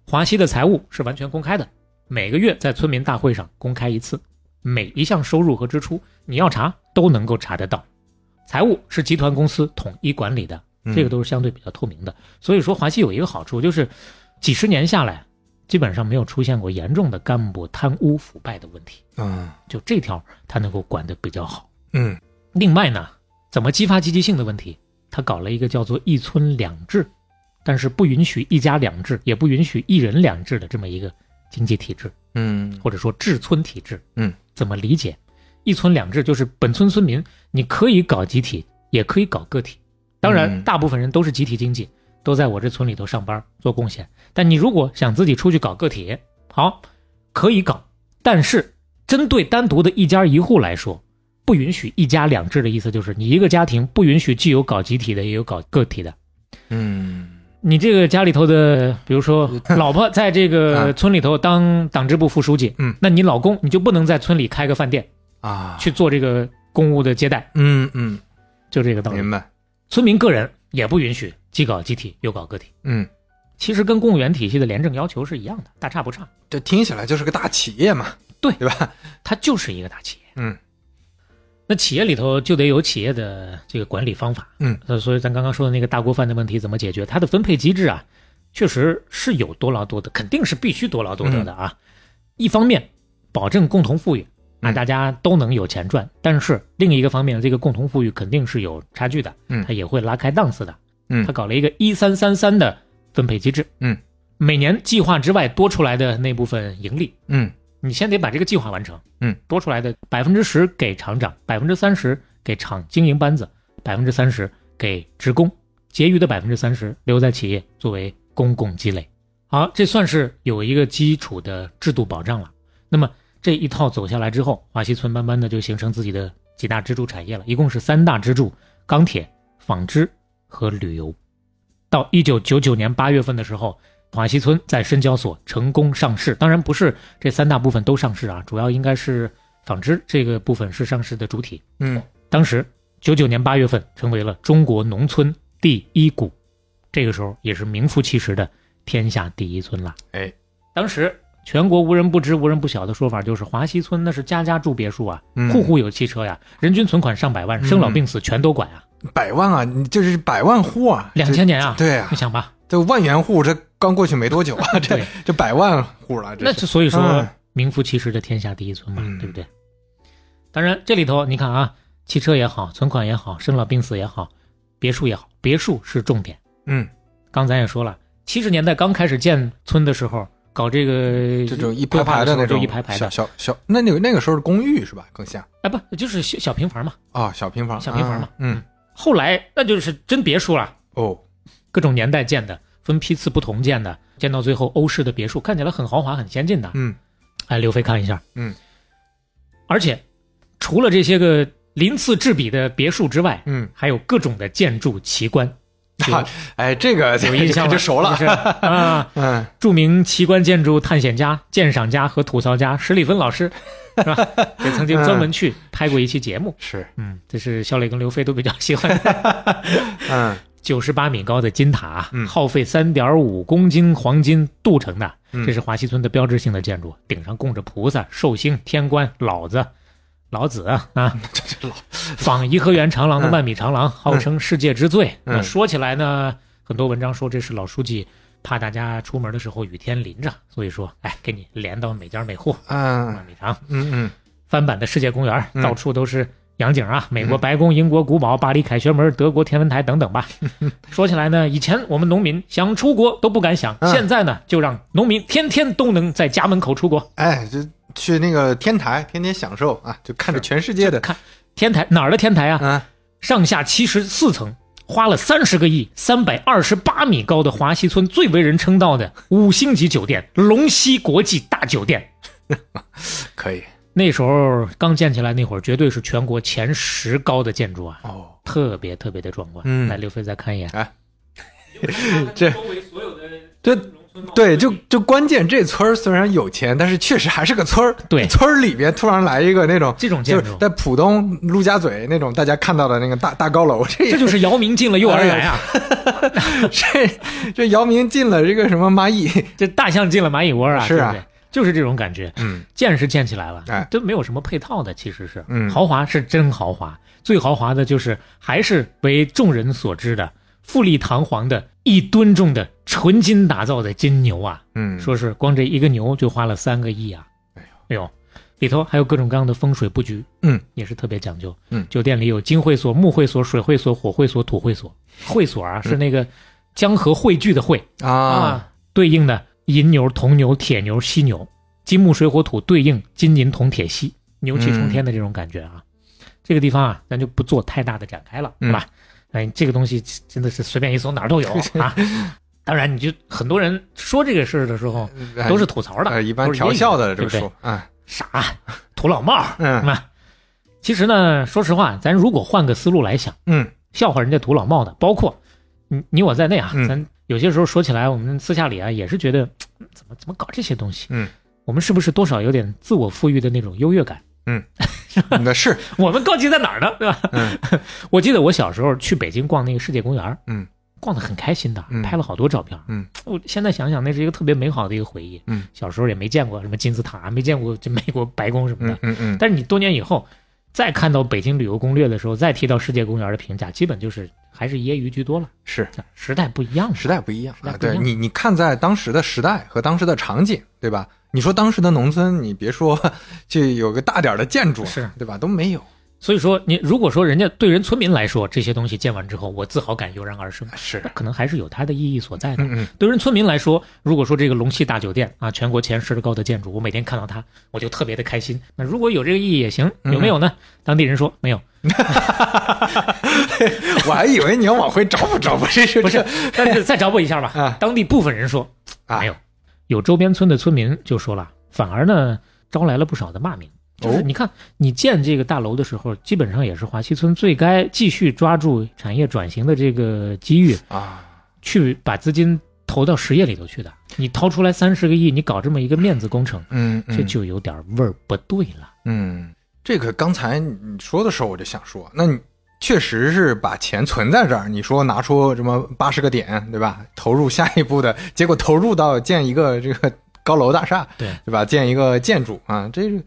华西的财务是完全公开的，每个月在村民大会上公开一次，每一项收入和支出，你要查都能够查得到。财务是集团公司统一管理的，嗯这个都是相对比较透明的。所以说，华西有一个好处就是，几十年下来，基本上没有出现过严重的干部贪污腐败的问题。嗯就这条，他能够管得比较好。嗯另外呢，怎么激发积极性的问题，他搞了一个叫做一村两制，但是不允许一家两制，也不允许一人两制的这么一个经济体制，嗯或者说治村体制。嗯，怎么理解？一村两制就是本村村民你可以搞集体，也可以搞个体。当然，嗯大部分人都是集体经济，都在我这村里头上班做贡献。但你如果想自己出去搞个体，好，可以搞，但是针对单独的一家一户来说，不允许一家两制的意思就是你一个家庭不允许既有搞集体的，也有搞个体的。嗯你这个家里头的，比如说 老婆在这个啊。村里头当党支部副书记，嗯，那你老公你就不能在村里开个饭店啊，去做这个公务的接待，嗯嗯，就这个道理。明白。村民个人也不允许既搞集体又搞个体，嗯，其实跟公务员体系的廉政要求是一样的，大差不差。这听起来就是个大企业嘛，对。对吧？它就是一个大企业。嗯那企业里头就得有企业的这个管理方法，嗯，呃，所以咱刚刚说的那个大锅饭的问题怎么解决？它的分配机制啊，确实是有多劳多得，肯定是必须多劳多得的啊。一方面保证共同富裕，啊，嗯大家都能有钱赚，但是另一个方面，这个共同富裕肯定是有差距的，嗯它也会拉开档次的。嗯他搞了一个一三三三的分配机制，嗯，每年计划之外多出来的那部分盈利，嗯你先得把这个计划完成。嗯，多出来的百分之十给厂长，百分之三十给厂经营班子，百分之三十给职工，结余的百分之三十留在企业作为公共积累。好，这算是有一个基础的制度保障了。那么这一套走下来之后，华西村慢慢的就形成自己的几大支柱产业了，一共是三大支柱：钢铁、纺织和旅游。到一九九九年八月份的时候，华西村在深交所成功上市，当然不是这三大部分都上市啊，主要应该是纺织这个部分是上市的主体。嗯。当时九九年八月份成为了中国农村第一股，这个时候也是名副其实的天下第一村了。哎，当时全国无人不知、无人不晓的说法就是华西村那是家家住别墅啊，嗯。户户有汽车呀，人均存款上百万，生老病死全都管啊，百万啊，你这是百万户啊，两千年啊，对啊。你，想吧，这万元户这刚过去没多久啊，这这百万户了，这那就所以说嗯名副其实的天下第一村嘛，嗯对不对？当然这里头你看啊，汽车也好，存款也好，生老病死也好，别墅也好，别墅是重点。嗯，刚才也说了，七十年代刚开始建村的时候，搞这个这种一排排的那种一排排的，小小小，那那个那个时候是公寓是吧？更像哎不就是小小平房嘛。啊，小平房，小平房嘛啊嗯后来那就是真别墅了，哦，各种年代建的，分批次不同建的，建到最后欧式的别墅，看起来很豪华、很先进的。嗯。哎，刘飞看一下，嗯，而且除了这些个鳞次栉比的别墅之外，嗯，还有各种的建筑奇观，有 啊哎，这个有印 象就熟了。啊。嗯。著名奇观建筑探险家、鉴赏家和吐槽家史里芬老师，是吧？也曾经专门去拍过一期节目。是，嗯，这是肖磊跟刘飞都比较喜欢的。嗯九十八米高的金塔，嗯。耗费三点五公斤黄金镀成的，嗯。这是华西村的标志性的建筑，顶上供着菩萨、寿星、天官、老子、老子啊啊！这 这老 仿颐和园长廊的万米长廊，号称世界之最。说起来呢，很多文章说这是老书记怕大家出门的时候雨天淋着，所以说，哎，给你连到每家每户，嗯万米长。嗯嗯。翻版的世界公园，嗯。到处都是洋景啊，美国白宫、英国古堡、巴黎凯旋门、德国天文台等等吧。说起来呢，以前我们农民想出国都不敢想，嗯现在呢，就让农民天天都能在家门口出国。哎，就去那个天台，天天享受啊，就看着全世界的，看天台哪儿的天台啊？嗯上下七十四层，花了三十个亿，三百二十八米高的华西村最为人称道的五星级酒店——龙溪国际大酒店。可以那时候刚建起来那会儿，绝对是全国前十高的建筑啊，哦，特别特别的壮观。嗯来，刘飞再看一眼。哎，这周围所有的这农村对，就就关键这村儿虽然有钱，但是确实还是个村儿。对 村儿里边突然来一个那种，这种建筑，就是在浦东陆家嘴那种大家看到的那个大大高楼，这这就是姚明进了幼儿园啊，这这姚明进了这个什么蚂蚁，这大象进了蚂蚁窝啊，是啊对不对？就是这种感觉。嗯。建是建起来了，哎。都没有什么配套的，其实是，嗯。豪华是真豪华，最豪华的就是还是为众人所知的富丽堂皇的一吨重的纯金打造的金牛啊，嗯，说是光这一个牛就花了三个亿啊，哎呦。哎呦，里头还有各种各样的风水布局，嗯，也是特别讲究，嗯。酒店里有金会所、木会所、水会所、火会所、土会所，会所啊是那个江河汇聚的汇，嗯啊，对应的银牛、铜牛、铁牛、犀牛，金木水火土对应金银铜铁锡，牛气冲天的这种感觉啊。这个地方啊，咱就不做太大的展开了，嗯吧？哎，这个东西真的是随便一搜哪儿都有啊。当然，你就很多人说这个事儿的时候哎都是吐槽的，呃，一般调笑的这对不对么说，啊，傻土老帽，嗯是吧？其实呢，说实话，咱如果换个思路来想，嗯笑话人家土老帽的，包括你你我在内啊，嗯咱有些时候说起来，我们私下里啊也是觉得 怎么怎么搞这些东西，嗯，我们是不是多少有点自我富裕的那种优越感？嗯 那是，我们高级在哪儿呢？对吧？嗯我记得我小时候去北京逛那个世界公园，嗯，逛得很开心的，嗯拍了好多照片。嗯，我现在想想，那是一个特别美好的一个回忆。嗯，小时候也没见过什么金字塔，没见过这美国白宫什么的。嗯嗯嗯，但是你多年以后再看到北京旅游攻略的时候，再提到世界公园的评价，基本就是还是揶揄居多了。是时代不一样了，时代不一样啊，时代不一样对你你看在当时的时代和当时的场景，对吧？你说当时的农村，你别说 就有个大点儿的建筑，是对吧？都没有，所以说，你如果说人家对人村民来说，这些东西建完之后，我自豪感油然而生，是那，可能还是有它的意义所在的。嗯嗯对人村民来说，如果说这个龙溪大酒店啊，全国前十的高的建筑，我每天看到它，我就特别的开心。那如果有这个意义也行，嗯有没有呢？当地人说没有，我还以为你要往回找补找补，这是不是，但是再找补一下吧。啊当地部分人说啊没有，有周边村的村民就说了，反而呢招来了不少的骂名。就是哦你看，你建这个大楼的时候，基本上也是华西村最该继续抓住产业转型的这个机遇，啊，去把资金投到实业里头去的。你掏出来三十个亿，你搞这么一个面子工程，嗯，嗯这就有点味儿不对了。嗯，这个刚才你说的时候，我就想说，那你确实是把钱存在这儿，你说拿出什么八十个点，对吧？投入下一步的结果，投入到建一个这个高楼大厦，对对吧？建一个建筑啊，这个你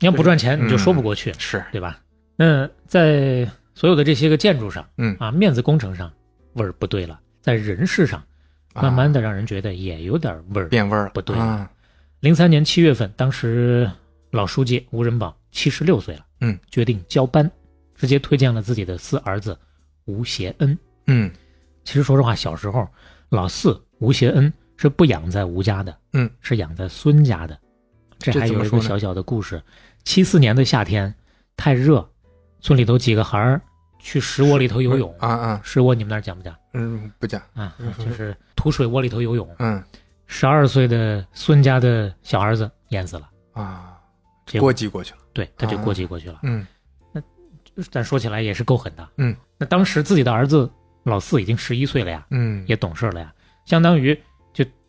要不赚钱，嗯你就说不过去，是，对吧？那在所有的这些个建筑上，嗯啊，面子工程上味儿不对了，在人事上，慢慢的的让人觉得也有点味儿。变味儿，不对了，零三年七月份，当时老书记吴仁宝七十六岁了，嗯，决定交班，直接推荐了自己的四儿子吴协恩。嗯其实说实话，小时候老四吴协恩是不养在吴家的，嗯，是养在孙家的。这这还有一个小小的故事：七四年的夏天，太热，村里头几个孩儿去石窝里头游泳。啊啊，石窝你们那儿讲不讲嗯，不讲，啊？就是土水窝里头游泳。嗯十二岁的孙家的小儿子淹死了，啊，结果过继过去了，对他就啊过继过去了。嗯那咱说起来也是够狠的。嗯，那当时自己的儿子老四已经十一岁了呀，嗯，也懂事了呀，相当于就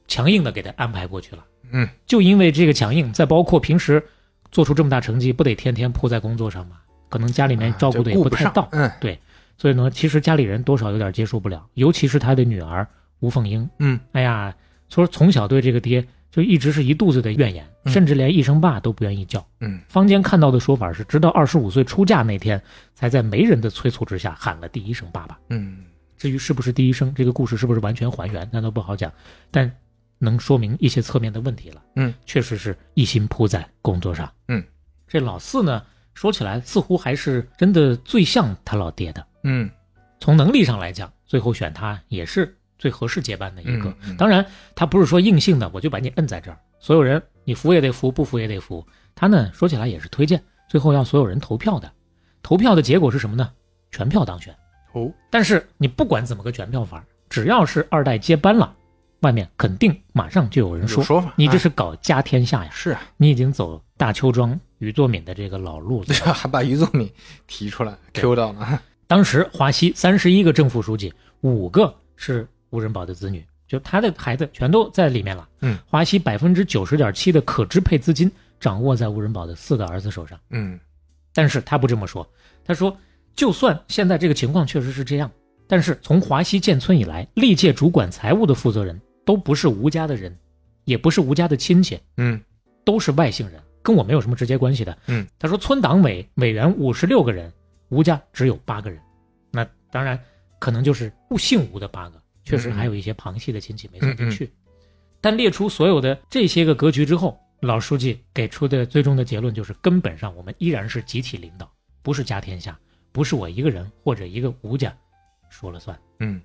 强硬的给他安排过去了。嗯，就因为这个强硬，再包括平时做出这么大成绩，不得天天扑在工作上吗？可能家里面照顾的也不太到，嗯对所以呢，其实家里人多少有点接受不了，尤其是他的女儿吴凤英。嗯，哎呀，说从小对这个爹就一直是一肚子的怨言，嗯甚至连一声爸都不愿意叫。嗯坊间看到的说法是，直到二十五岁出嫁那天，才在媒人的催促之下喊了第一声爸爸。嗯至于是不是第一声，这个故事是不是完全还原，那都不好讲，但能说明一些侧面的问题了。嗯，确实是一心扑在工作上。嗯，这老四呢，说起来似乎还是真的最像他老爹的。嗯从能力上来讲，最后选他也是最合适接班的一个。嗯嗯当然，他不是说硬性的，我就把你摁在这儿，所有人你服也得服，不服也得服。他呢，说起来也是推荐，最后要所有人投票的。投票的结果是什么呢？全票当选。哦，但是你不管怎么个全票法，只要是二代接班了，外面肯定马上就有人说说法你这哎是搞家天下呀，是啊，你已经走大邱庄于作敏的这个老路子了。还 把于作敏提出来 Q 到了，当时华西三十一个正副书记，五个是吴仁宝的子女，就他的孩子全都在里面了。嗯，华西百分之九十点七的可支配资金掌握在吴仁宝的四个儿子手上。嗯但是他不这么说，他说，就算现在这个情况确实是这样，但是从华西建村以来，历届主管财务的负责人都不是吴家的人，也不是吴家的亲戚。嗯都是外姓人，跟我没有什么直接关系的。嗯，他说村党委委员五十六个人，吴家只有八个人。那当然可能就是不姓吴的八个，确实还有一些旁系的亲戚没算进去。但列出所有的这些个格局之后，老书记给出的最终的结论就是，根本上我们依然是集体领导，不是家天下，不是我一个人或者一个吴家说了算。嗯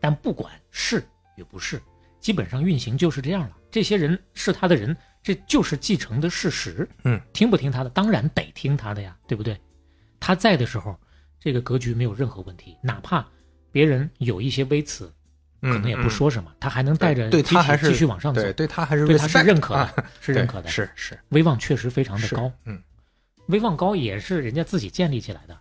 但不管是与不是，基本上运行就是这样了。这些人是他的人，这就是继承的事实。嗯，听不听他的，当然得听他的呀，对不对？他在的时候，这个格局没有任何问题，哪怕别人有一些微词，嗯，可能也不说什么，他还能带着他还是继续往上走，对对他还是对他是认可的，啊是认可的，是是威望确实非常的高。嗯威望高也是人家自己建立起来的，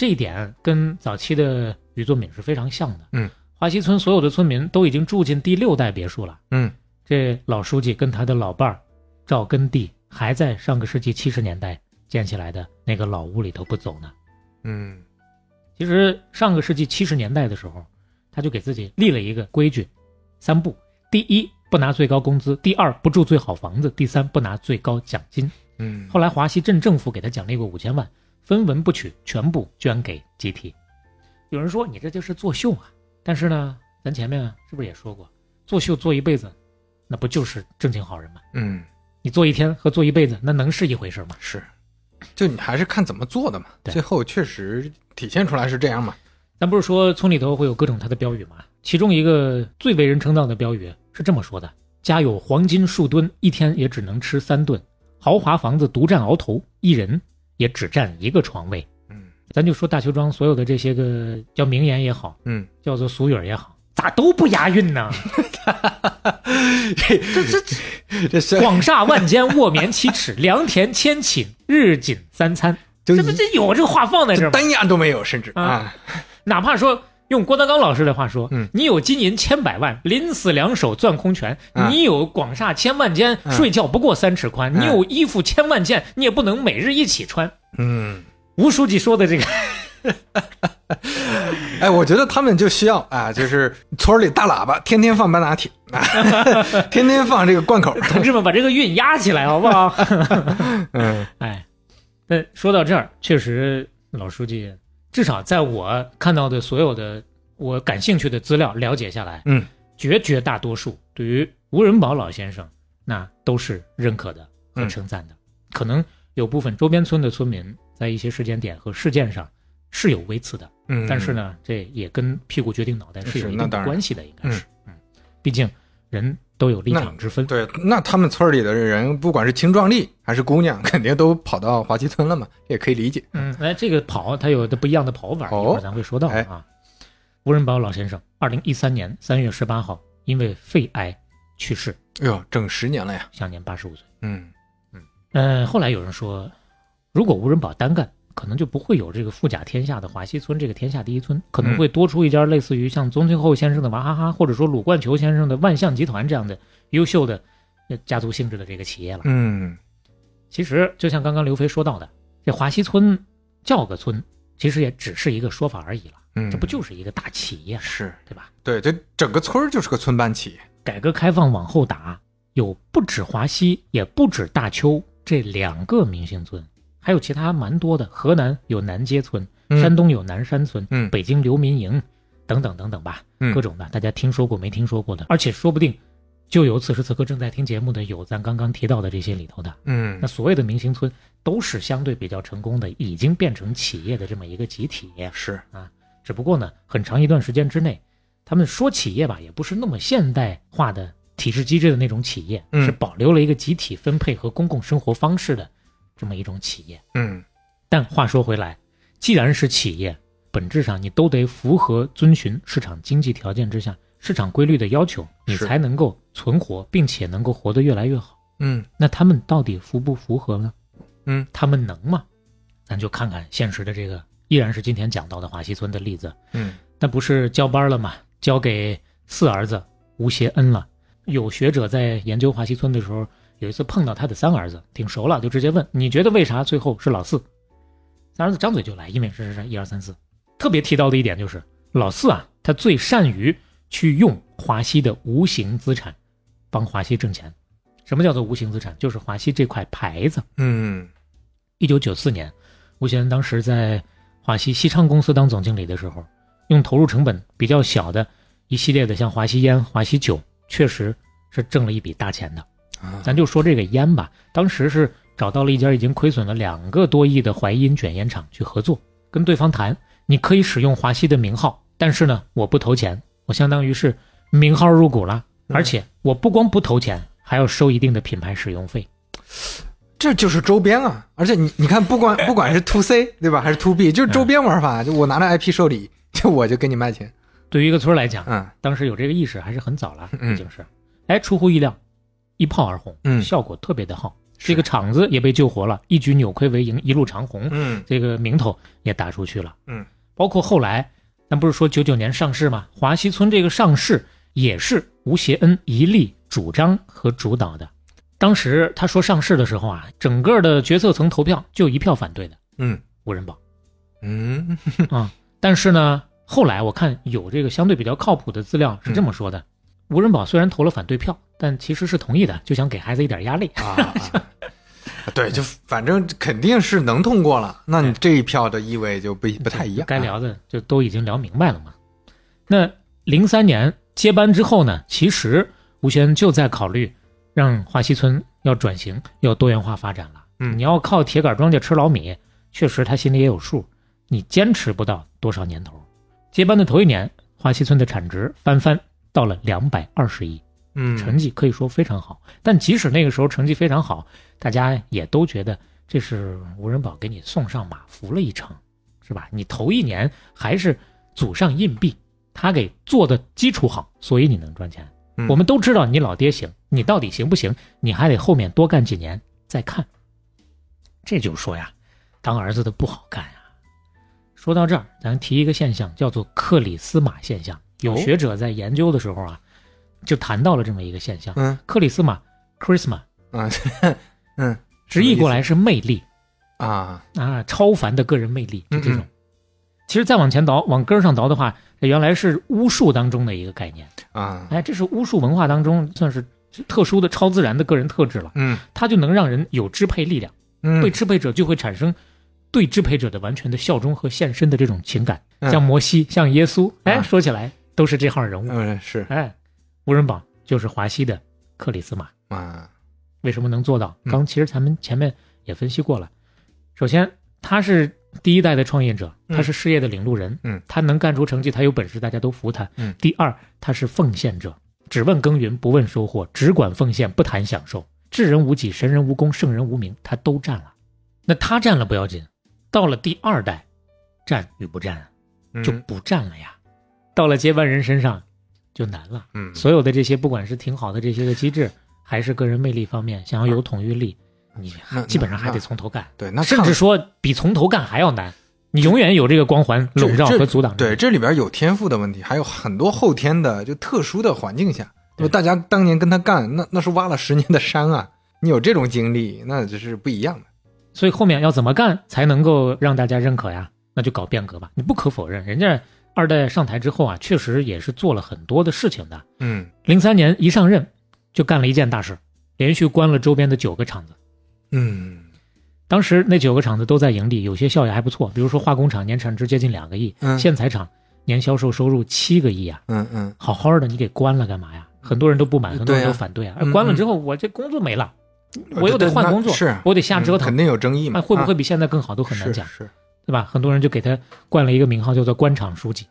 这一点跟早期的宇作敏是非常像的。嗯，华西村所有的村民都已经住进第六代别墅了，嗯这老书记跟他的老伴儿赵根地还在上个世纪七十年代建起来的那个老屋里头不走呢。嗯其实上个世纪七十年代的时候，他就给自己立了一个规矩：三不，第一不拿最高工资，第二不住最好房子，第三不拿最高奖金。嗯后来华西镇政府给他奖励过五千万，分文不取，全部捐给集体。有人说你这就是作秀啊，但是呢，咱前面是不是也说过，作秀做一辈子，那不就是正经好人吗？嗯你做一天和做一辈子，那能是一回事吗？是，就你还是看怎么做的嘛。对最后确实体现出来是这样嘛。咱不是说村里头会有各种他的标语吗？其中一个最为人称道的标语是这么说的：家有黄金数吨，一天也只能吃三顿；豪华房子独占鳌头，一人也只占一个床位。嗯咱就说大邱庄所有的这些个叫名言也好，嗯，叫做俗语儿也好，咋都不押韵呢？这是广厦万间，卧眠七尺；良田千顷，日仅三餐。就这不这有这个话放在这？单押都没有，甚至啊啊，哪怕说用郭德纲老师的话说，嗯你有金银千百万，临死两手攥空拳；啊你有广厦千万间，嗯睡觉不过三尺宽；嗯你有衣服千万件，你也不能每日一起穿。嗯。吴书记说的这个，哎，我觉得他们就需要啊，就是村里大喇叭天天放班拿铁，啊、天天放这个贯口。同志们把这个韵压起来，好不好？嗯哎，那说到这儿，确实老书记至少在我看到的所有的我感兴趣的资料了解下来，嗯，绝绝大多数对于吴仁宝老先生那都是认可的和嗯。称赞的。可能有部分周边村的村民在一些时间点和事件上是有微词的，嗯，但是呢，这也跟屁股决定脑袋是有一定关系的，应该是，嗯，毕竟人都有立场之分。对，那他们村里的人，不管是青壮力还是姑娘，肯定都跑到华西村了嘛，这也可以理解。嗯，哎，这个跑它有的不一样的跑法，哦一会儿咱会说到哎啊。吴仁宝老先生，二零一三年三月十八号因为肺癌去世，哎呦，整十年了呀。享年八十五岁。嗯嗯，后来有人说，如果吴仁宝单干，可能就不会有这个富甲天下的华西村这个天下第一村，可能会多出一家类似于像宗庆后先生的娃哈哈，或者说鲁冠球先生的万象集团这样的优秀的呃家族性质的这个企业了。嗯其实就像刚刚刘飞说到的，这华西村叫个村，其实也只是一个说法而已了，嗯，这不就是一个大企业吗？是对吧？对，这整个村儿就是个村办企业。改革开放往后打，有不止华西，也不止大邱这两个明星村，还有其他蛮多的。河南有南街村，嗯。山东有南山村，嗯。北京流民营，等等等等吧，嗯。各种的，大家听说过没听说过的，而且说不定就有此时此刻正在听节目的，有咱刚刚提到的这些里头的。嗯。那所谓的明星村，都是相对比较成功的，已经变成企业的这么一个集体。是。啊只不过呢，很长一段时间之内，他们说企业吧，也不是那么现代化的体制机制的那种企业，嗯。是保留了一个集体分配和公共生活方式的这么一种企业。嗯但话说回来，既然是企业，本质上你都得符合遵循市场经济条件之下市场规律的要求，你才能够存活，并且能够活得越来越好。嗯那他们到底符不符合呢？嗯，他们能吗？咱就看看现实的这个，依然是今天讲到的华西村的例子。嗯那不是交班了吗？交给四儿子吴协恩了。有学者在研究华西村的时候，有一次碰到他的三儿子，挺熟了，就直接问：“你觉得为啥最后是老四？”三儿子张嘴就来，因为是是是一二三四。特别提到的一点就是，老四啊，他最善于去用华西的无形资产，帮华西挣钱。什么叫做无形资产？就是华西这块牌子。嗯一九九四年，吴先当时在华西西昌公司当总经理的时候，用投入成本比较小的一系列的像华西烟、华西酒，确实是挣了一笔大钱的。啊咱就说这个烟吧，当时是找到了一家已经亏损了两个多亿的淮阴卷烟厂去合作，跟对方谈，你可以使用华西的名号，但是呢，我不投钱，我相当于是名号入股了，嗯而且我不光不投钱，还要收一定的品牌使用费。这就是周边啊！而且你你看，不管不管是 to C 对吧，还是 to B，就是周边玩法，就我拿着 IP 受理，就我就给你卖钱。对于一个村来讲，嗯当时有这个意识还是很早了，嗯已经是，哎，出乎意料，一炮而红，嗯效果特别的好，这个厂子也被救活了，一举扭亏为盈，一路长虹，嗯这个名头也打出去了。嗯，包括后来，咱不是说九九年上市吗？华西村这个上市也是吴协恩一力主张和主导的。当时他说上市的时候啊，整个的决策层投票就一票反对的嗯吴仁宝嗯啊。但是呢，后来我看有这个相对比较靠谱的资料是这么说的：吴仁宝虽然投了反对票，但其实是同意的，就想给孩子一点压力。啊，啊 对，就反正肯定是能通过了，那你这一票的意味就不不太一样。该聊的就都已经聊明白了嘛。那零三年接班之后呢，其实吴先就在考虑让华西村要转型，要多元化发展了。嗯你要靠铁杆庄稼吃老米，确实他心里也有数，你坚持不到多少年头。接班的头一年，华西村的产值翻番到了两百二十亿，嗯，成绩可以说非常好。但即使那个时候成绩非常好，大家也都觉得这是吴仁宝给你送上马服了一程，是吧？你头一年还是祖上硬币，他给做的基础好，所以你能赚钱。嗯我们都知道你老爹行，你到底行不行？你还得后面多干几年再看。这就说呀，当儿子的不好干呀。说到这儿，咱提一个现象，叫做克里斯马现象。有哦学者在研究的时候啊，就谈到了这么一个现象。嗯克里斯玛 （charisma） 啊 嗯直译过来是魅力啊啊，超凡的个人魅力，就这种。其实再往前倒，往根儿上倒的话，这原来是巫术当中的一个概念。啊哎，这是巫术文化当中算是特殊的、超自然的个人特质了。嗯它就能让人有支配力量，嗯对支配者就会产生对支配者的完全的效忠和献身的这种情感。嗯像摩西，像耶稣，哎，啊说起来都是这号人物。嗯是哎，吴仁宝就是华西的克里斯马。啊为什么能做到？嗯刚其实咱们前面也分析过了。首先，他是第一代的创业者，嗯他是事业的领路人，嗯，他能干出成绩，他有本事，大家都服他。嗯第二，他是奉献者，只问耕耘不问收获，只管奉献不谈享受。智人无己，神人无功，圣人无名，他都占了。那他占了不要紧，到了第二代，占与不占就不占了呀。到了接班人身上，就难了。嗯所有的这些，不管是挺好的这些个机制，还是个人魅力方面，想要有统御力，你那基本上还得从头干，对那甚至说比从头干还要难。你永远有这个光环笼罩和阻挡对，这里边有天赋的问题，还有很多后天的，就特殊的环境下，对吧？大家当年跟他干，那那是挖了十年的山啊！你有这种经历，那就是不一样的。所以后面要怎么干才能够让大家认可呀？那就搞变革吧。你不可否认，人家二代上台之后啊，确实也是做了很多的事情的。嗯零三年一上任，就干了一件大事，连续关了周边的九个厂子。嗯当时那九个厂子都在盈利，有些效益还不错，比如说化工厂年产值接近两个亿，嗯线材厂年销售收入七个亿啊，嗯嗯好好的你给关了干嘛呀？很多人都不满，很多人都反对啊。嗯关了之后，我这工作没了，我又得换工作，是我得瞎折腾嗯肯，定有争议嘛？那会不会啊比现在更好都很难讲，是是对吧？很多人就给他冠了一个名号，叫做官场书记。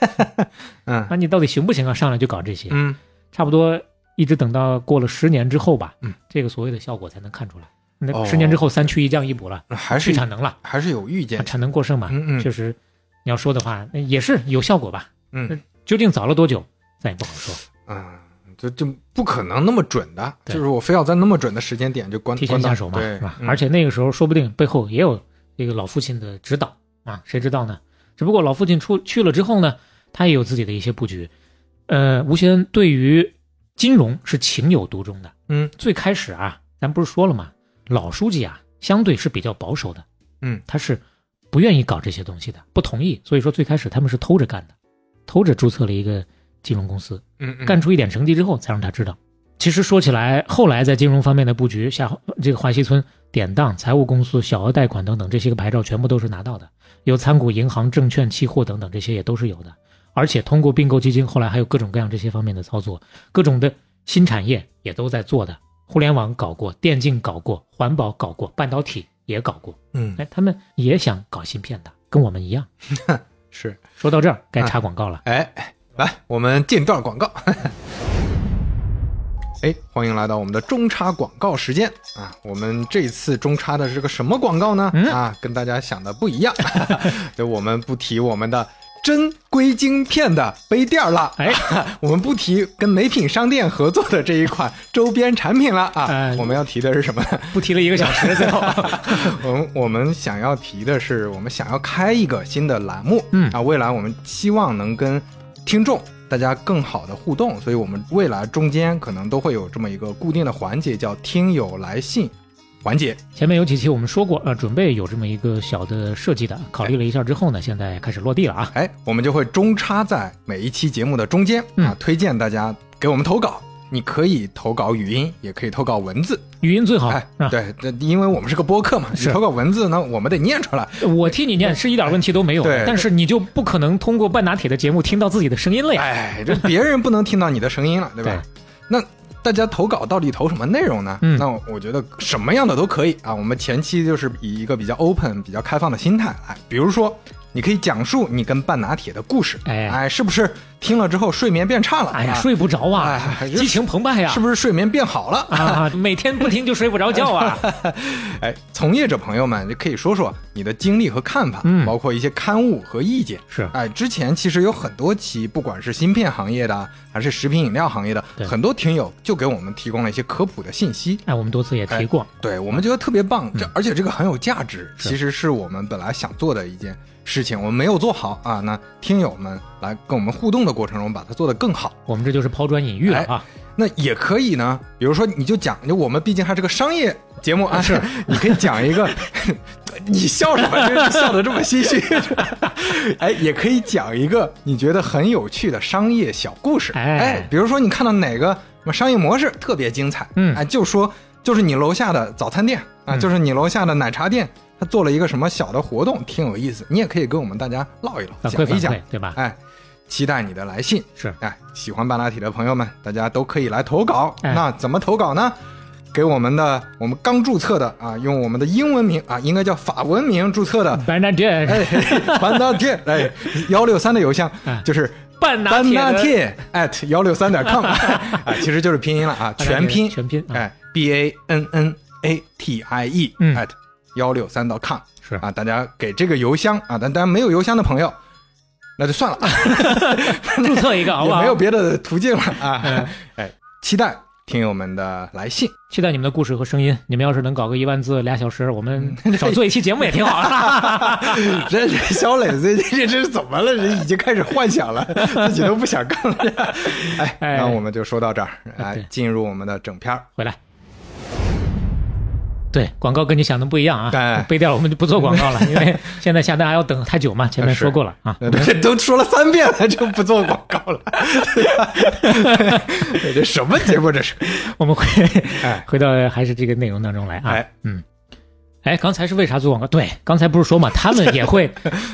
嗯那你到底行不行啊？上来就搞这些，嗯差不多一直等到过了十年之后吧，嗯，这个所谓的效果才能看出来。那哦十年之后，三去一降一补了，那还是去产能了。还是有预见啊。产能过剩嘛，嗯嗯确实，你要说的话，那也是有效果吧？嗯究竟早了多久，咱也不好说。嗯，就就不可能那么准的，对就是我非要在那么准的时间点就关提前下手嘛，对是吧？嗯而且那个时候说不定背后也有这个老父亲的指导啊，谁知道呢？只不过老父亲出去了之后呢，他也有自己的一些布局。呃，吴先对于金融是情有独钟的。嗯最开始啊，咱不是说了吗？老书记啊，相对是比较保守的，嗯他是不愿意搞这些东西的，不同意。所以说最开始他们是偷着干的，偷着注册了一个金融公司，嗯嗯干出一点成绩之后才让他知道。其实说起来，后来在金融方面的布局，下这个华西村典当、财务公司、小额贷款等等这些个牌照，全部都是拿到的。有参股银行、证券、期货等等，这些也都是有的。而且通过并购基金，后来还有各种各样这些方面的操作，各种的新产业也都在做的。互联网搞过，电竞搞过，环保搞过，半导体也搞过。嗯，哎，他们也想搞芯片的，跟我们一样。是。说到这儿，该插广告了。哎，来，我们进段广告。哎，欢迎来到我们的中插广告时间啊！我们这次中插的是个什么广告呢？啊，跟大家想的不一样，就我们不提我们的真硅晶片的杯垫了，哎，我们不提跟美品商店合作的这一款周边产品了啊！我们要提的是什么？不提了一个小时，最后，我们我们想要提的是，我们想要开一个新的栏目，嗯啊，未来我们希望能跟听众。大家更好的互动，所以我们未来中间可能都会有这么一个固定的环节，叫听友来信环节。前面有几期我们说过，呃，准备有这么一个小的设计的，考虑了一下之后呢，现在开始落地了啊。哎，我们就会中插在每一期节目的中间啊，推荐大家给我们投稿。你可以投稿语音，也可以投稿文字，语音最好。哎，对，因为我们是个播客嘛，你投稿文字呢，我们得念出来。我替你念是一点问题都没有，对。但是你就不可能通过半拿铁的节目听到自己的声音了呀。哎，这别人不能听到你的声音了，对吧？那大家投稿到底投什么内容呢？嗯，那我觉得什么样的都可以啊。我们前期就是以一个比较 open、比较开放的心态来，比如说。你可以讲述你跟半拿铁的故事，哎哎，是不是听了之后睡眠变差了？哎呀，睡不着啊，激情澎湃呀，是不是睡眠变好了啊？每天不听就睡不着觉啊！哎，从业者朋友们，你可以说说你的经历和看法，嗯，包括一些刊物和意见。是，哎，之前其实有很多期，不管是芯片行业的，还是食品饮料行业的，很多听友就给我们提供了一些科普的信息。哎，我们多次也提过，对我们觉得特别棒，这而且这个很有价值，其实是我们本来想做的一件。事情我们没有做好啊，那听友们来跟我们互动的过程中，把它做得更好。我们这就是抛砖引玉了啊。那也可以呢，比如说你就讲，就我们毕竟还是个商业节目啊，是，你可以讲一个，你笑什么？笑得这么心虚？哎，也可以讲一个你觉得很有趣的商业小故事。哎，比如说你看到哪个什么商业模式特别精彩，嗯，哎，就说就是你楼下的早餐店啊，就是你楼下的奶茶店。他做了一个什么小的活动，挺有意思，你也可以跟我们大家唠一唠，讲一讲，对吧？哎，期待你的来信。是，哎，喜欢半拉体的朋友们，大家都可以来投稿。那怎么投稿呢？给我们的我们刚注册的啊，用我们的英文名啊，应该叫法文名注册的半拿铁，半拉铁，哎，幺六三的邮箱就是半拿铁 at 幺六三点 com，啊，其实就是拼音了啊，全拼全拼，哎，b a n n a t i e at。幺六三到 com 是啊，大家给这个邮箱啊，但当然没有邮箱的朋友，那就算了，注册一个好不好？没有别的途径了啊！哎，期待听友们的来信，期待你们的故事和声音。你们要是能搞个一万字俩小时，我们少做一期节目也挺好的。这这小磊最近这是怎么了？人已经开始幻想了，自己都不想干了。哎，那我们就说到这儿，来进入我们的整片回来。对，广告跟你想的不一样啊！背掉了，我们就不做广告了，因为现在下单还要等太久嘛。前面说过了啊，这都说了三遍了，就不做广告了。这什么节目？这是？我们回回到还是这个内容当中来啊。嗯，哎，刚才是为啥做广告？对，刚才不是说嘛，他们也会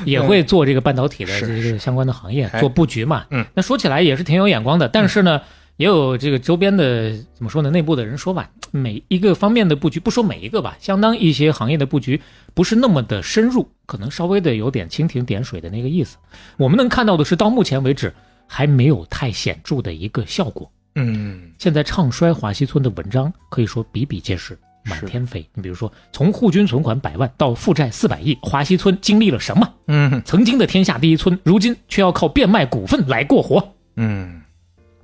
也会做这个半导体的这个相关的行业，做布局嘛。嗯，那说起来也是挺有眼光的，但是呢。也有这个周边的怎么说呢？内部的人说吧，每一个方面的布局，不说每一个吧，相当一些行业的布局不是那么的深入，可能稍微的有点蜻蜓点水的那个意思。我们能看到的是，到目前为止还没有太显著的一个效果。嗯，现在唱衰华西村的文章可以说比比皆是，满天飞。你比如说，从户均存款百万到负债四百亿，华西村经历了什么？嗯，曾经的天下第一村，如今却要靠变卖股份来过活。嗯。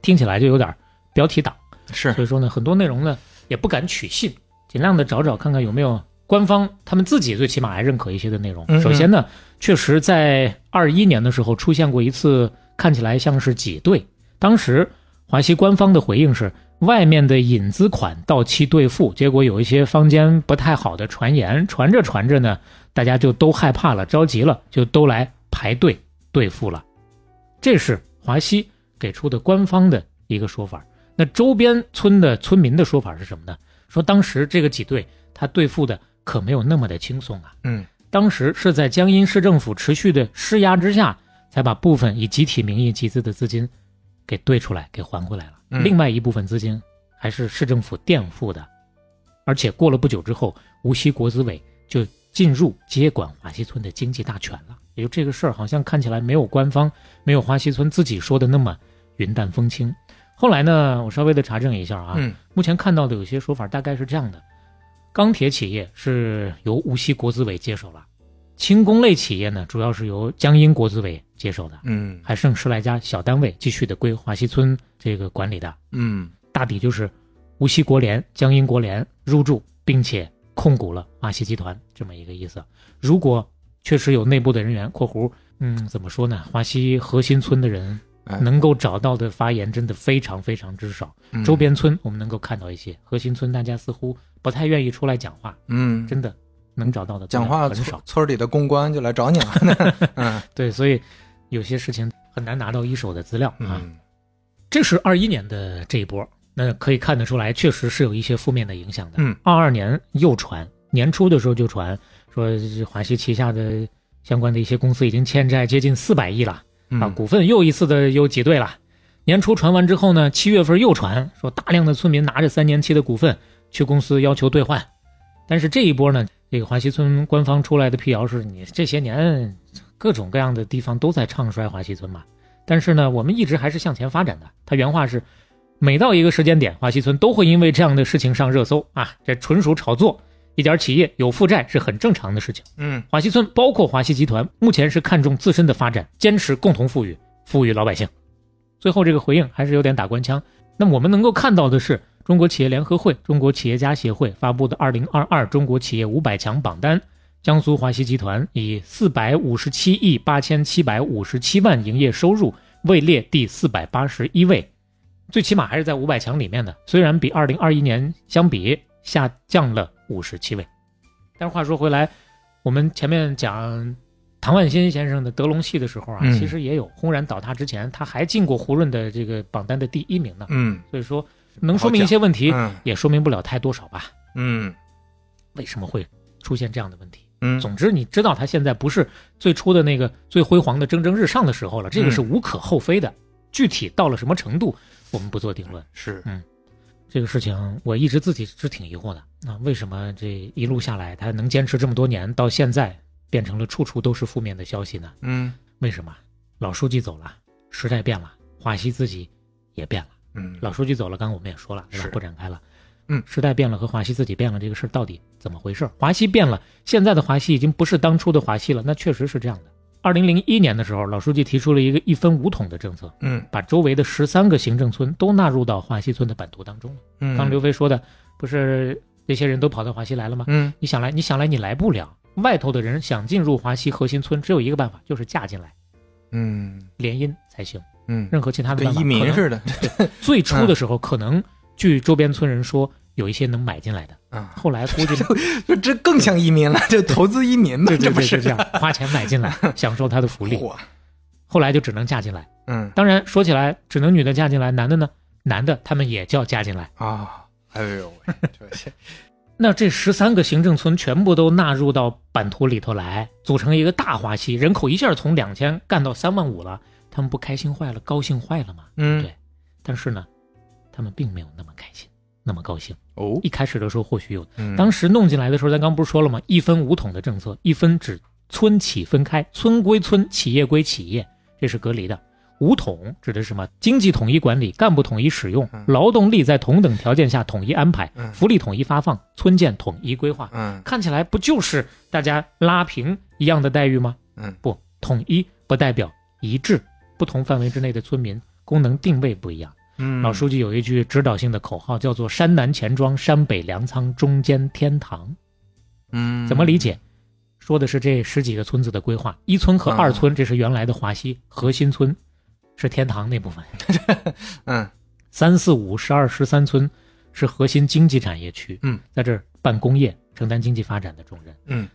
听起来就有点标题党，是，所以说呢，很多内容呢也不敢取信，尽量的找找看看有没有官方他们自己最起码还认可一些的内容。首先呢，确实在二一年的时候出现过一次看起来像是挤兑，当时华西官方的回应是外面的引资款到期兑付，结果有一些坊间不太好的传言，传着传着呢，大家就都害怕了，着急了，就都来排队兑付了，这是华西。给出的官方的一个说法，那周边村的村民的说法是什么呢？说当时这个几队他对付的可没有那么的轻松啊。嗯当时是在江阴市政府持续的施压之下，才把部分以集体名义集资的资金给兑出来，给还回来了。嗯另外一部分资金还是市政府垫付的，而且过了不久之后，无锡国资委就进入接管华西村的经济大权了。也就这个事儿，好像看起来没有官方、没有华西村自己说的那么云淡风轻。后来呢，我稍微的查证一下啊，嗯目前看到的有些说法大概是这样的：钢铁企业是由无锡国资委接手了，轻工类企业呢主要是由江阴国资委接手的，嗯还剩十来家小单位继续的归华西村这个管理的。嗯大抵就是无锡国联、江阴国联入驻，并且控股了华西集团这么一个意思。如果确实有内部的人员（括弧），嗯，怎么说呢？华西核心村的人哎能够找到的发言真的非常非常之少。嗯周边村我们能够看到一些，核心村大家似乎不太愿意出来讲话，嗯真的能找到的讲话很少。村里的公关就来找你了。嗯对，所以有些事情很难拿到一手的资料啊。嗯这是二一年的这一波，那可以看得出来，确实是有一些负面的影响的。嗯，二二年又传，年初的时候就传说华西旗下的相关的一些公司已经欠债接近四百亿了啊，股份又一次的又挤兑了。年初传完之后呢，七月份又传说大量的村民拿着三年期的股份去公司要求兑换，但是这一波呢，这个华西村官方出来的辟谣是你这些年各种各样的地方都在唱衰华西村嘛，但是呢，我们一直还是向前发展的。他原话是，每到一个时间点，华西村都会因为这样的事情上热搜啊，这纯属炒作。一点企业有负债是很正常的事情。嗯华西村包括华西集团，目前是看重自身的发展，坚持共同富裕，富裕老百姓。最后这个回应还是有点打官腔。那么我们能够看到的是，中国企业联合会、中国企业家协会发布的二零二二中国企业五百强榜单，江苏华西集团以四百五十七亿八千七百五十七万营业收入位列第四百八十一位，最起码还是在五百强里面的。虽然比二零二一年相比下降了五十七位，但是话说回来，我们前面讲唐万新先生的德隆系的时候啊，嗯其实也有轰然倒塌之前，他还进过胡润的这个榜单的第一名呢。嗯所以说，能说明一些问题，嗯也说明不了太多少吧。嗯为什么会出现这样的问题？嗯总之，你知道他现在不是最初的那个最辉煌的蒸蒸日上的时候了，这个是无可厚非的。具体到了什么程度，我们不做定论。是这个事情我一直自己是挺疑惑的。那、为什么这一路下来，他能坚持这么多年，到现在变成了处处都是负面的消息呢？嗯为什么？老书记走了，时代变了，华西自己也变了。嗯老书记走了，刚刚我们也说了，对吧是不展开了。嗯时代变了和华西自己变了，这个事儿到底怎么回事？华西变了，现在的华西已经不是当初的华西了，那确实是这样的。二零零一年的时候，老书记提出了一个一分五统的政策，嗯把周围的十三个行政村都纳入到华西村的版图当中了。嗯，刚刘飞说的，不是那些人都跑到华西来了吗？嗯你想来，你想来，你来不了。外头的人想进入华西核心村，只有一个办法，就是嫁进来，嗯联姻才行。嗯，任何其他的办法，跟移民似的最初的时候，可能据周边村人说，有一些能买进来的，啊，后来估计 就这更像移民了，就投资移民嘛，对对对，这不是是这样，花钱买进来，享受他的福利。嚯后来就只能嫁进来。嗯当然说起来，只能女的嫁进来，男的呢？男的他们也叫嫁进来。啊，哎呦喂，这些 那这十三个行政村全部都纳入到版图里头来，组成一个大华西，人口一下从两千干到三万五了，他们不开心坏了，高兴坏了吗？嗯对但是呢，他们并没有那么开心，那么高兴。哦一开始的时候或许有，嗯当时弄进来的时候，咱刚不是说了吗？一分五统的政策，一分指村企分开，村归村，企业归企业，这是隔离的。五统指的是什么？经济统一管理，干部统一使用嗯，劳动力在同等条件下统一安排嗯，福利统一发放，村建统一规划。嗯看起来不就是大家拉平一样的待遇吗？嗯不，统一不代表一致，不同范围之内的村民功能定位不一样。嗯，老书记有一句指导性的口号，叫做“山南钱庄，山北粮仓，中间天堂嗯”。怎么理解？说的是这十几个村子的规划，一村和啊二村，这是原来的华西核心村，是天堂那部分；嗯。三四五、十二、十三村是核心经济产业区，嗯，在这儿办工业，承担经济发展的重任。嗯。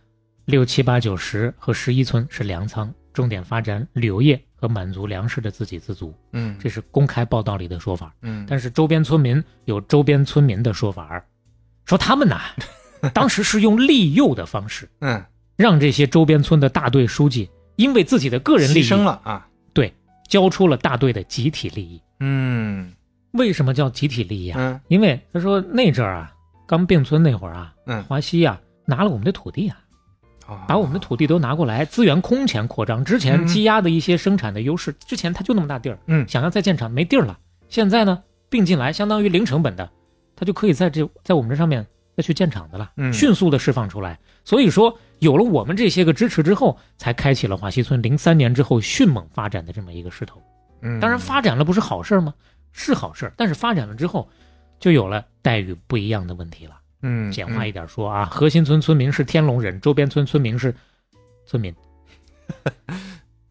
六七八九十和十一村是粮仓，重点发展旅游业和满足粮食的自给自足，嗯，这是公开报道里的说法。嗯，但是周边村民有周边村民的说法，说他们呐，当时是用利诱的方式，嗯，让这些周边村的大队书记因为自己的个人利益牺牲，了啊，对，交出了大队的集体利益。嗯为什么叫集体利益啊？嗯因为他说那阵儿啊，刚并村那会儿啊，嗯，华西啊拿了我们的土地啊，啊把我们的土地都拿过来，资源空前扩张。之前嗯积压的一些生产的优势，之前它就那么大地儿，嗯想要再建厂没地儿了。现在呢，并进来相当于零成本的，他就可以在这在我们这上面再去建厂的了，嗯迅速的释放出来。所以说，有了我们这些个支持之后，才开启了华西村零三年之后迅猛发展的这么一个势头。嗯，当然，发展了不是好事儿吗？是好事儿，但是发展了之后，就有了待遇不一样的问题了。嗯简化一点说啊，核心村村民是天龙人，周边村村民是村民。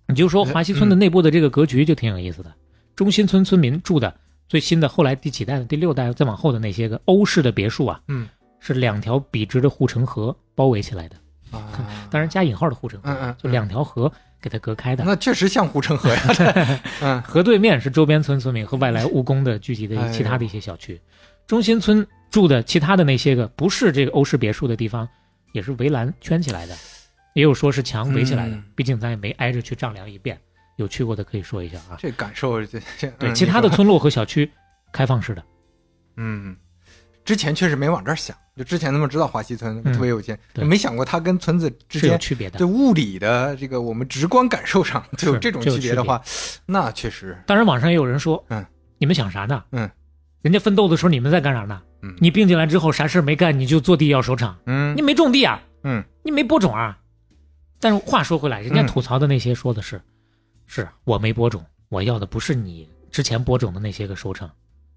你就说华西村的内部的这个格局就挺有意思的，中心村村民住的最新的后来第几代的第六代再往后的那些个欧式的别墅啊，嗯。是两条笔直的护城河包围起来的，啊，当然加引号的护城河，嗯嗯，就两条河给它隔开的。那确实像护城河呀，嗯。河对面是周边村村民和外来务工的聚集的其他的一些小区，中心村住的其他的那些个不是这个欧式别墅的地方，也是围栏圈起来的，也有说是墙围起来的，嗯。毕竟咱也没挨着去丈量一遍，有去过的可以说一下啊。这感受这这对，嗯其他的村落和小区开放式的，嗯，之前确实没往这儿想，就之前他们知道华西村嗯特别有钱，对。没想过它跟村子之是有间区别的。对。物理的这个我们直观感受上就有这种区别的话，那确实，当然，网上也有人说，嗯，你们想啥呢？嗯，人家奋斗的时候你们在干啥呢？嗯。你并进来之后啥事儿没干，你就坐地要收场，嗯。你没种地啊，嗯。你没播种啊。但是话说回来，人家嗯吐槽的那些说的是，是我没播种，我要的不是你之前播种的那些个收成。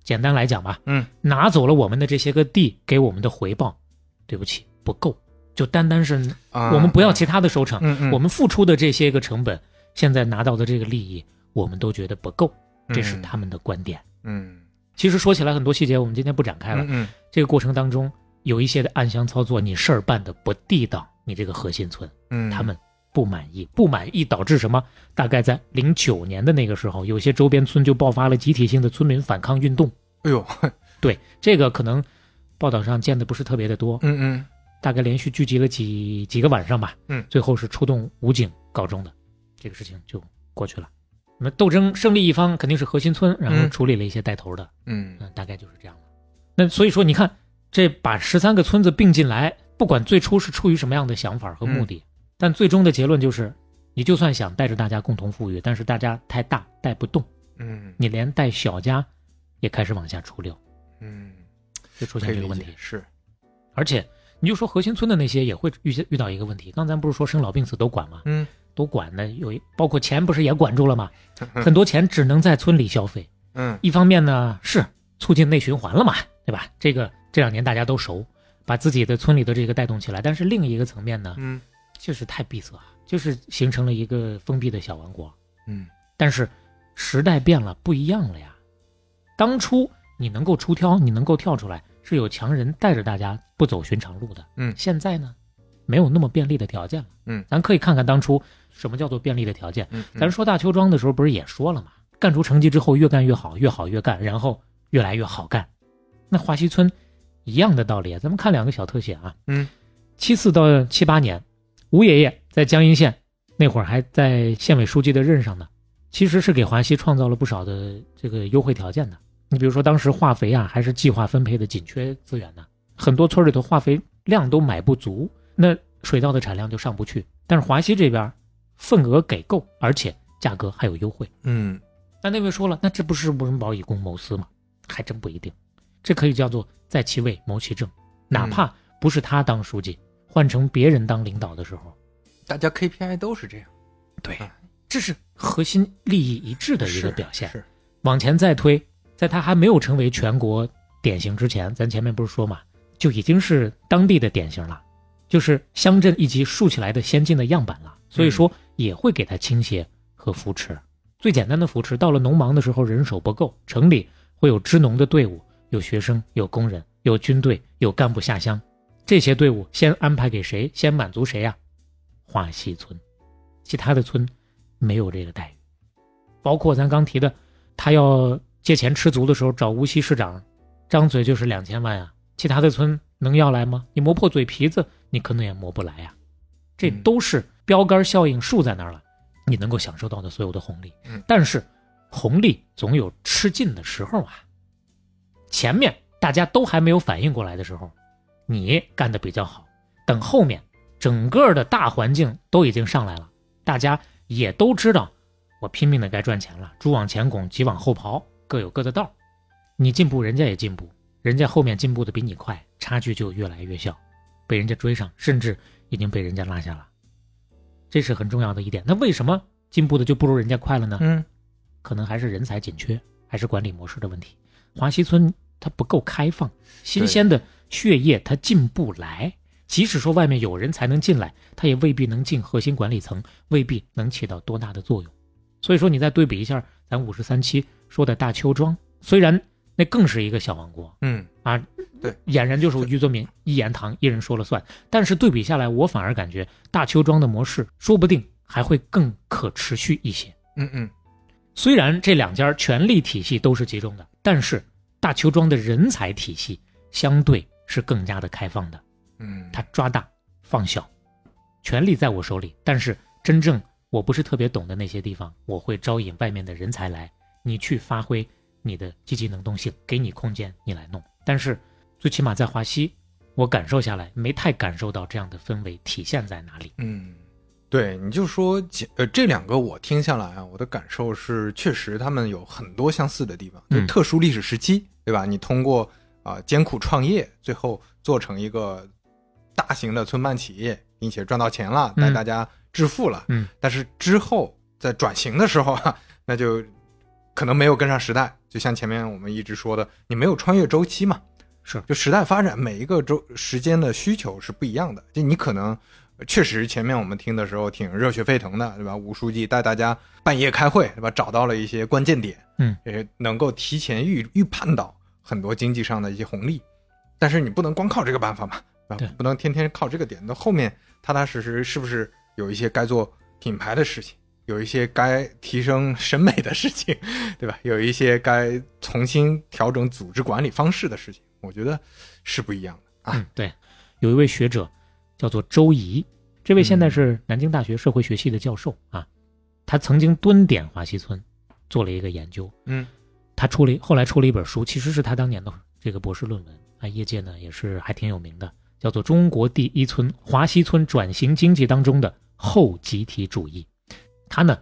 简单来讲吧，嗯，拿走了我们的这些个地给我们的回报，对不起，不够。就单单是啊，我们不要其他的收成，我们付出的这些个成本，现在拿到的这个利益，我们都觉得不够，这是嗯。他们的观点。嗯其实说起来很多细节，我们今天不展开了。嗯这个过程当中有一些的暗箱操作，你事儿办的不地道，你这个核心村嗯，他们不满意，不满意导致什么？大概在零九年的那个时候，有些周边村就爆发了集体性的村民反抗运动。哎呦，对这个可能报道上见的不是特别的多，嗯嗯大概连续聚集了几几个晚上吧，嗯最后是出动武警告终的，这个事情就过去了。那么斗争胜利一方肯定是核心村，然后嗯处理了一些带头的，嗯嗯，大概就是这样的。那所以说，你看这把十三个村子并进来，不管最初是出于什么样的想法和目的，但最终的结论就是，你就算想带着大家共同富裕，但是大家太大带不动，嗯你连带小家也开始往下出溜，嗯，就出现这个问题。是，而且你就说核心村的那些也会遇见遇到一个问题，刚才不是说生老病死都管吗？嗯都管的，有包括钱不是也管住了吗？很多钱只能在村里消费。嗯一方面呢是促进内循环了嘛，对吧？这个这两年大家都熟，把自己的村里的这个带动起来。但是另一个层面呢，嗯就是太闭塞，就是形成了一个封闭的小王国。嗯但是时代变了，不一样了呀。当初你能够出挑，你能够跳出来，是有强人带着大家不走寻常路的。嗯现在呢，没有那么便利的条件了。嗯，咱可以看看当初什么叫做便利的条件。嗯，咱说大邱庄的时候，不是也说了吗？干出成绩之后，越干越好，越好越干，然后越来越好干。那华西村一样的道理啊。咱们看两个小特写啊。嗯，七四到七八年，吴爷爷在江阴县那会儿还在县委书记的任上呢，其实是给华西创造了不少的这个优惠条件的。你比如说，当时化肥啊还是计划分配的紧缺资源呢，很多村里头化肥量都买不足，那水稻的产量就上不去。但是华西这边份额给够，而且价格还有优惠。嗯那那位说了，那这不是吴仁宝以公谋私吗？还真不一定，这可以叫做在其位谋其政。哪怕不是他当书记，换成别人当领导的时候，大家 KPI 都是这样，对嗯这是核心利益一致的一个表现。是，往前再推，在他还没有成为全国典型之前，咱前面不是说嘛，就已经是当地的典型了，就是乡镇一级竖起来的先进的样板了。所以说也会给他倾斜和扶持。最简单的扶持，到了农忙的时候人手不够，城里会有支农的队伍，有学生，有工人，有军队，有干部下乡。这些队伍先安排给谁？先满足谁呀、华西村，其他的村没有这个待遇。包括咱刚提的，他要借钱吃足的时候找无锡市长，张嘴就是两千万啊，其他的村能要来吗？你磨破嘴皮子，你可能也磨不来呀。这嗯都是标杆效应竖在那儿了，你能够享受到的所有的红利。嗯但是红利总有吃尽的时候啊。前面大家都还没有反应过来的时候，你干的比较好。等后面整个的大环境都已经上来了，大家也都知道我拼命的该赚钱了，猪往前拱，鸡往后刨，各有各的道儿。你进步，人家也进步，人家后面进步的比你快，差距就越来越小，被人家追上，甚至已经被人家拉下了。这是很重要的一点。那为什么进步的就不如人家快了呢？嗯可能还是人才紧缺，还是管理模式的问题。华西村它不够开放，新鲜的血液它进不来。即使说外面有人才能进来，它也未必能进核心管理层，未必能起到多大的作用。所以说，你再对比一下咱五十三期说的大邱庄，虽然那更是一个小王国嗯啊，对，俨然就是俞作敏一言堂，一人说了算。但是对比下来，我反而感觉大邱庄的模式说不定还会更可持续一些。嗯嗯虽然这两家权力体系都是集中的，但是大邱庄的人才体系相对是更加的开放的。嗯，他抓大放小，权力在我手里，但是真正我不是特别懂的那些地方，我会招引外面的人才来，你去发挥你的积极能动性，给你空间，你来弄。但是最起码在华西，我感受下来没太感受到这样的氛围体现在哪里。嗯，对，你就说呃这两个我听下来啊，我的感受是，确实他们有很多相似的地方，就嗯特殊历史时期，对吧？你通过啊、艰苦创业，最后做成一个大型的村办企业，并且赚到钱了，带嗯大家致富了。嗯，但是之后在转型的时候啊，那就可能没有跟上时代。就像前面我们一直说的，你没有穿越周期嘛，是就时代发展每一个周时间的需求是不一样的。就你可能呃确实前面我们听的时候挺热血沸腾的，对吧？吴书记带大家半夜开会，对吧？找到了一些关键点，嗯，也能够提前预预判到很多经济上的一些红利。但是你不能光靠这个办法嘛，对对吧？不能天天靠这个点。那后面踏踏实实是不是有一些该做品牌的事情？有一些该提升审美的事情，对吧？有一些该重新调整组织管理方式的事情，我觉得是不一样的啊。嗯，对，有一位学者叫做周怡，这位现在是南京大学社会学系的教授啊，他曾经蹲点华西村，做了一个研究，嗯他出了后来出了一本书，其实是他当年的这个博士论文啊，业界呢也是还挺有名的，叫做《中国第一村华西村转型经济当中的后集体主义》。他呢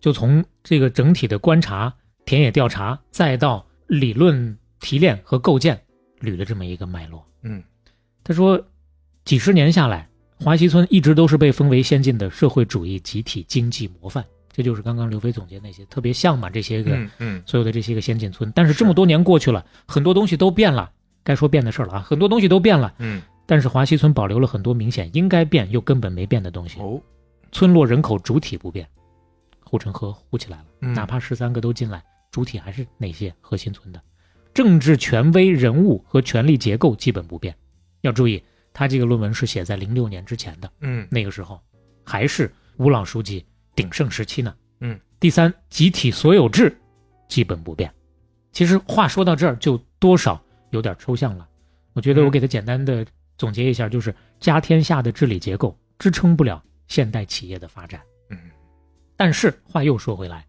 就从这个整体的观察、田野调查，再到理论提炼和构建，捋了这么一个脉络。嗯他说，几十年下来，华西村一直都是被封为先进的社会主义集体经济模范，这就是刚刚刘飞总结那些特别像嘛这些个、嗯嗯所有的这些个先进村。但是这么多年过去了，很多东西都变了，该说变的事儿了啊，很多东西都变了。嗯但是华西村保留了很多明显应该变又根本没变的东西。哦村落人口主体不变，护城河护起来了，嗯哪怕十三个都进来，主体还是那些核心村的。政治权威人物和权力结构基本不变。要注意，他这个论文是写在零六年之前的，嗯那个时候还是吴老书记鼎盛时期呢。嗯，第三，集体所有制基本不变。其实话说到这儿，就多少有点抽象了。我觉得我嗯给他简单的总结一下，就是家天下的治理结构支撑不了现代企业的发展。嗯但是话又说回来，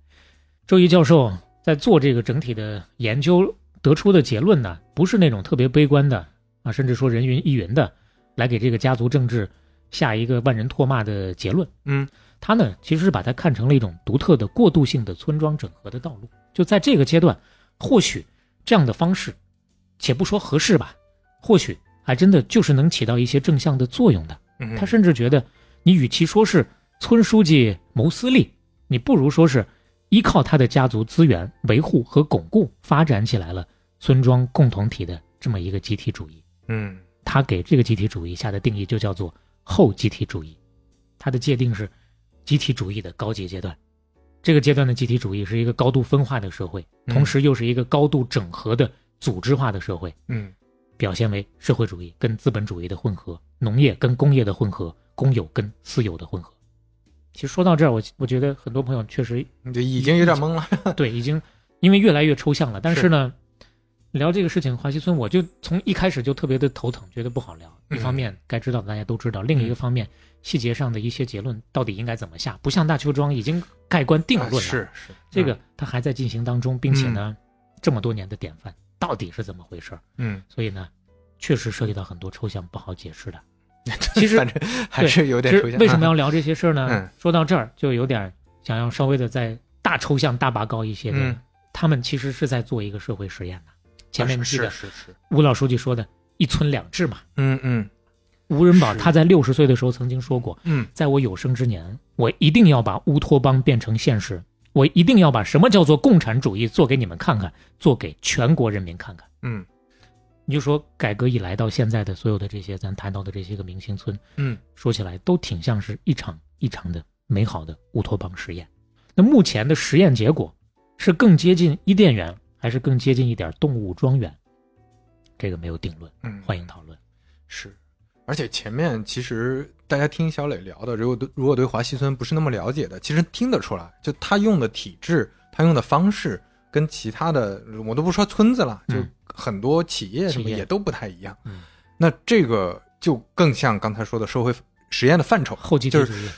周一教授在做这个整体的研究得出的结论呢，不是那种特别悲观的啊，甚至说人云亦云的，来给这个家族政治下一个万人唾骂的结论。嗯他呢其实是把它看成了一种独特的过渡性的村庄整合的道路。就在这个阶段，或许这样的方式，且不说合适吧，或许还真的就是能起到一些正向的作用的。嗯，他甚至觉得，你与其说是村书记谋私利，你不如说是依靠他的家族资源维护和巩固，发展起来了村庄共同体的这么一个集体主义。嗯他给这个集体主义下的定义就叫做后集体主义，它的界定是集体主义的高级阶段。这个阶段的集体主义是一个高度分化的社会，嗯同时又是一个高度整合的组织化的社会。嗯表现为社会主义跟资本主义的混合，农业跟工业的混合，公有跟私有的混合。其实说到这儿，我我觉得很多朋友确实就已经有点懵了。对，已经因为越来越抽象了。但是呢，聊这个事情，华西村我就从一开始就特别的头疼，觉得不好聊。一方面该知道的大家都知道，另一个方面细节上的一些结论到底应该怎么下，不像大邱庄已经盖棺定论了。是是，这个它还在进行当中，并且呢，这么多年的典范到底是怎么回事？嗯，所以呢，确实涉及到很多抽象不好解释的。其实反正还是有点抽象。为什么要聊这些事儿呢？嗯说到这儿，就有点想要稍微的再大抽象、大拔高一些的。嗯他们其实是在做一个社会实验的。前面记得是是，吴老书记说的“一村两制”嘛。嗯嗯吴仁宝他在六十岁的时候曾经说过，嗯在我有生之年，我一定要把乌托邦变成现实，我一定要把什么叫做共产主义做给你们看看，做给全国人民看看。嗯你就说改革以来到现在的所有的这些咱谈到的这些个明星村，嗯说起来都挺像是一场一场的美好的乌托邦实验。那目前的实验结果是更接近伊甸园，还是更接近一点动物庄园？这个没有定论，嗯，欢迎讨论。是，而且前面其实大家听小磊聊的，如果对如果对华西村不是那么了解的，其实听得出来，就他用的体制，他用的方式跟其他的我都不说村子了，就嗯很多企业什么也都不太一样。嗯，那这个就更像刚才说的社会实验的范畴。就是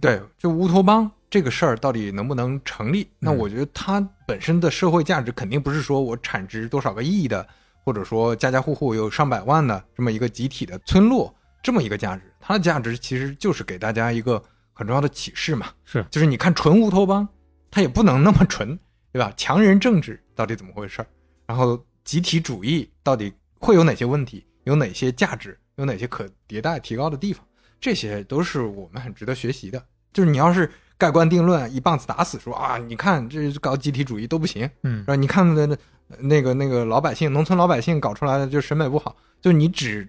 对，就乌托邦这个事儿到底能不能成立？那嗯我觉得它本身的社会价值肯定不是说我产值多少个亿的，或者说家家户户有上百万的这么一个集体的村落这么一个价值。它的价值其实就是给大家一个很重要的启示嘛，是就是你看纯乌托邦，它也不能那么纯，对吧？强人政治到底怎么回事儿？然后集体主义到底会有哪些问题？有哪些价值？有哪些可迭代提高的地方？这些都是我们很值得学习的。就是你要是盖棺定论，一棒子打死说啊，你看这搞集体主义都不行，嗯是吧？你看那那个那个老百姓，农村老百姓搞出来的就审美不好，就你只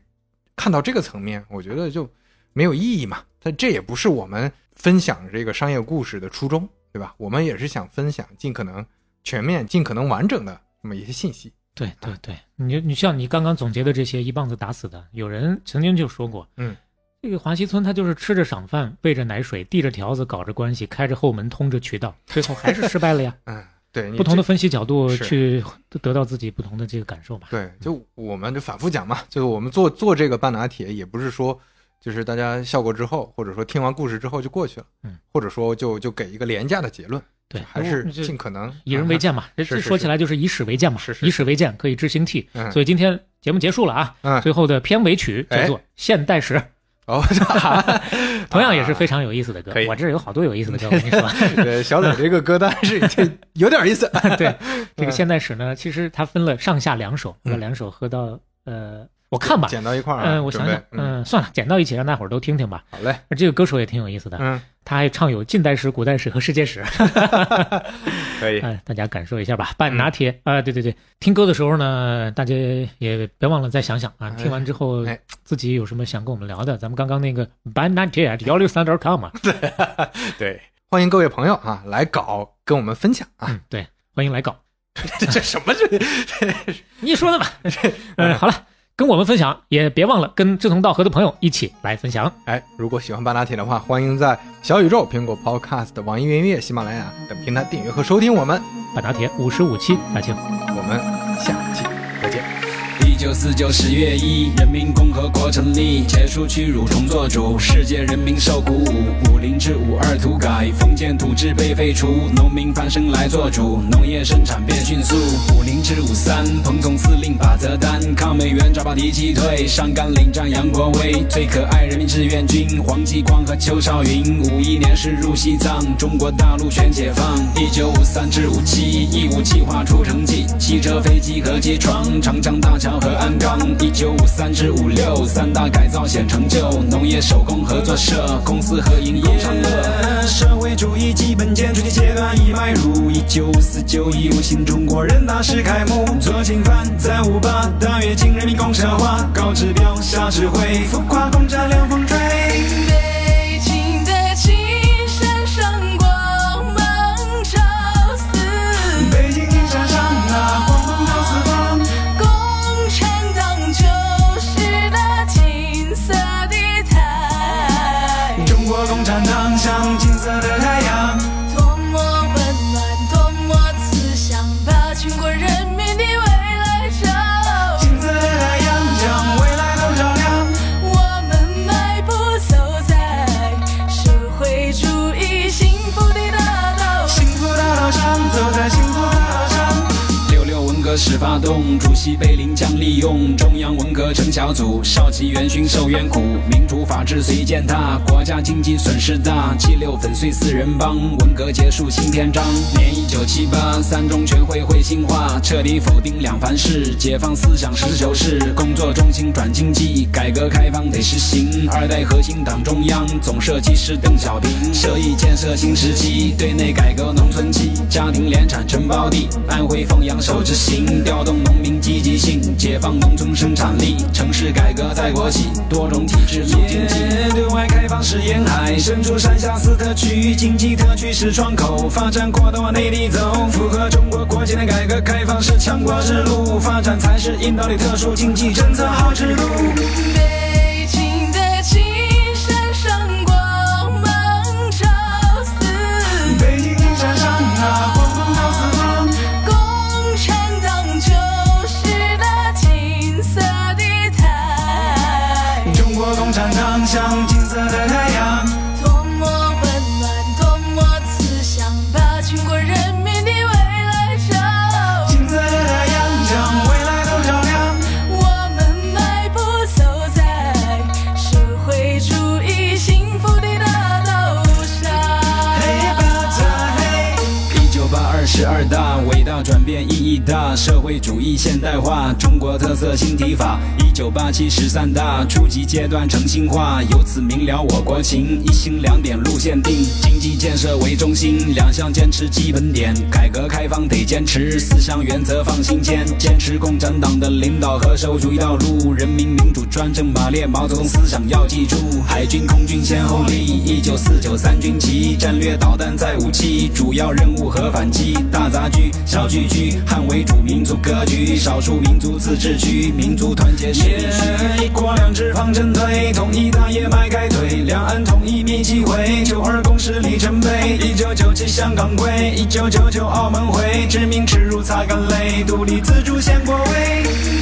看到这个层面，我觉得就没有意义嘛。但这也不是我们分享这个商业故事的初衷，对吧？我们也是想分享尽可能全面、尽可能完整的这么一些信息。对对对，你你像你刚刚总结的这些一棒子打死的，有人曾经就说过，嗯，这个华西村他就是吃着赏饭，喂着奶水，递着条子，搞着关系，开着后门，通着渠道，最后还是失败了呀。嗯，对，不同的分析角度去得到自己不同的这个感受吧。对，就我们就反复讲嘛，就是我们做做这个半拿铁，也不是说就是大家笑过之后，或者说听完故事之后就过去了，嗯，或者说就就给一个廉价的结论，对，还是尽可能以人为鉴嘛。这这说起来就是以史为鉴嘛，是是以史为鉴可以知兴替。嗯。所以今天节目结束了啊，嗯。最后的片尾曲叫做《现代史》，哦，同样也是非常有意思的歌。我这儿有好多有意思的歌，我跟你说。对小磊这个歌单是这有点意思，对，这个现代史呢，其实它分了上下两首，两首合到呃，我看吧，剪到一块儿啊，嗯，我想想，，嗯，算了，剪到一起让大伙儿都听听吧。好嘞，这个歌手也挺有意思的，嗯，他还唱有近代史、古代史和世界史，可以，哎，大家感受一下吧。半拿铁啊，对对对，听歌的时候呢，大家也别忘了再想想啊，听完之后哎。自己有什么想跟我们聊的，咱们刚刚那个半拿铁幺六三点 com 嘛，对。对，欢迎各位朋友啊来搞跟我们分享啊，嗯，对，欢迎来搞，这这什么？这。你说的吧。嗯，好了，跟我们分享，也别忘了跟志同道合的朋友一起来分享。哎，如果喜欢半打铁的话，欢迎在小宇宙、苹果 Podcast、网易云音乐、喜马拉雅等平台订阅和收听我们。半打铁五十五期，大庆。我们下期再见。一九四九十月一，人民共和国成立，结束屈辱，重做主，世界人民受鼓舞。五零至五二土改，封建土制被废除，农民翻身来做主，农业生产变迅速。五零至五三，彭总司令把责担，抗美援朝把敌击退，上甘岭战杨国威，最可爱人民志愿军，黄继光和邱少云。五一年驶入西藏，中国大陆全解放。一九五三至五七，义务计划出成绩，汽车、飞机和机床，长江大桥和鞍钢。一九五三至五六，三大改造显成就，农业手工合作社，公司合营共享乐。社会主义基本建筑的阶段已迈入，一九四九一五新中国人大释开幕，左倾翻在五八，大跃进人民公社化，高指标下指挥，浮夸共占凉风吹。小组，少奇元勋受冤苦，民主法治随践踏，国家经济损失大，七六粉碎四人帮，文革结束新篇章。年一九七八，三中全会会心化，彻底否定两凡是，解放思想实事求是，工作重心转经济，改革开放得实行。二代核心党中央总设计师邓小平，设议建设新时期，对内改革农村期，家庭联产承包地，安徽凤阳首执行，调动农民积极性，解放农村生产力，成城市改革在国企，多种体制促经济，对外开放是沿海，伸出山下四特区，经济特区是窗口，发展扩大往内地走，符合中国国情的改革开放是强国之路，发展才是硬道理特殊经济政策好制度。大，社会主义现代化，中国特色新提法。九八七十三大初级阶段诚信化，由此明了我国情，一心两点路线定，经济建设为中心，两项坚持基本点，改革开放得坚持，四项原则放心间，坚持共产党的领导和社会主义道路，人民民主专政马列毛泽东思想要记住，海军空军先后立，一九四九三军旗，战略导弹在武器，主要任务核反击，大杂居、小聚居，捍卫主民族格局，少数民族自治区，民族团结一国两制方针对，统一大业迈开腿，两岸统一密集会，九二共识里程碑。一九九七香港归，一九九九澳门回，殖民耻辱擦干泪，独立自主先国威。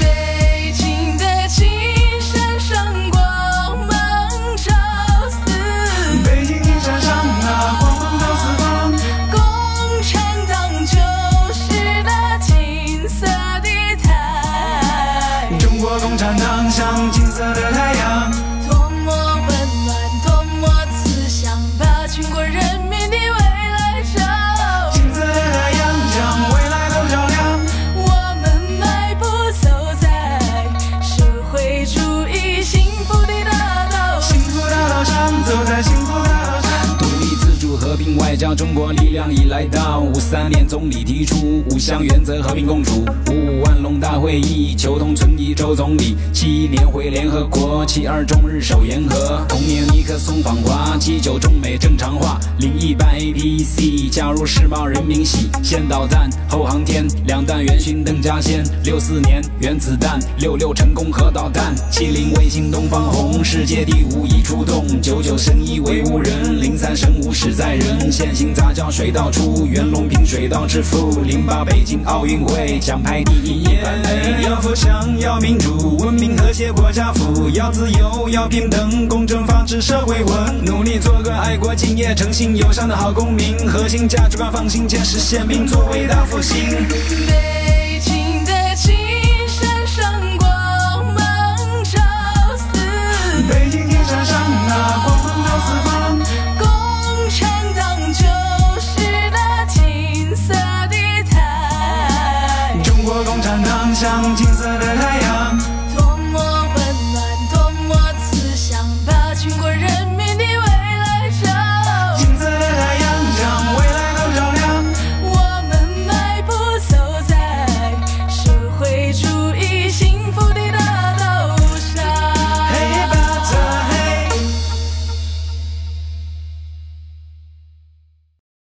中国力量已来到。五三年总理提出五项原则，和平共处。五五万隆大会议，求同存异周总理。七一年回联合国，七二中日守言和。同年尼克松访华，七九中美正常化。零一办 APC，加入世贸人民喜。先导弹后航天，两弹元勋邓稼先。六四年原子弹，六六成功核导弹。七零卫星东方红，世界第五已出动。九九生一为无人，零三生物始在人。现行杂交水稻出，袁隆平水稻之父。零八北京奥运会，奖牌第一一百枚。要富强，要民主，文明和谐国家富，要自由，要平等，公正法治社会稳。努力做个爱国敬业、诚信友善的好公民，核心价值观放心间，实现民族伟大复兴。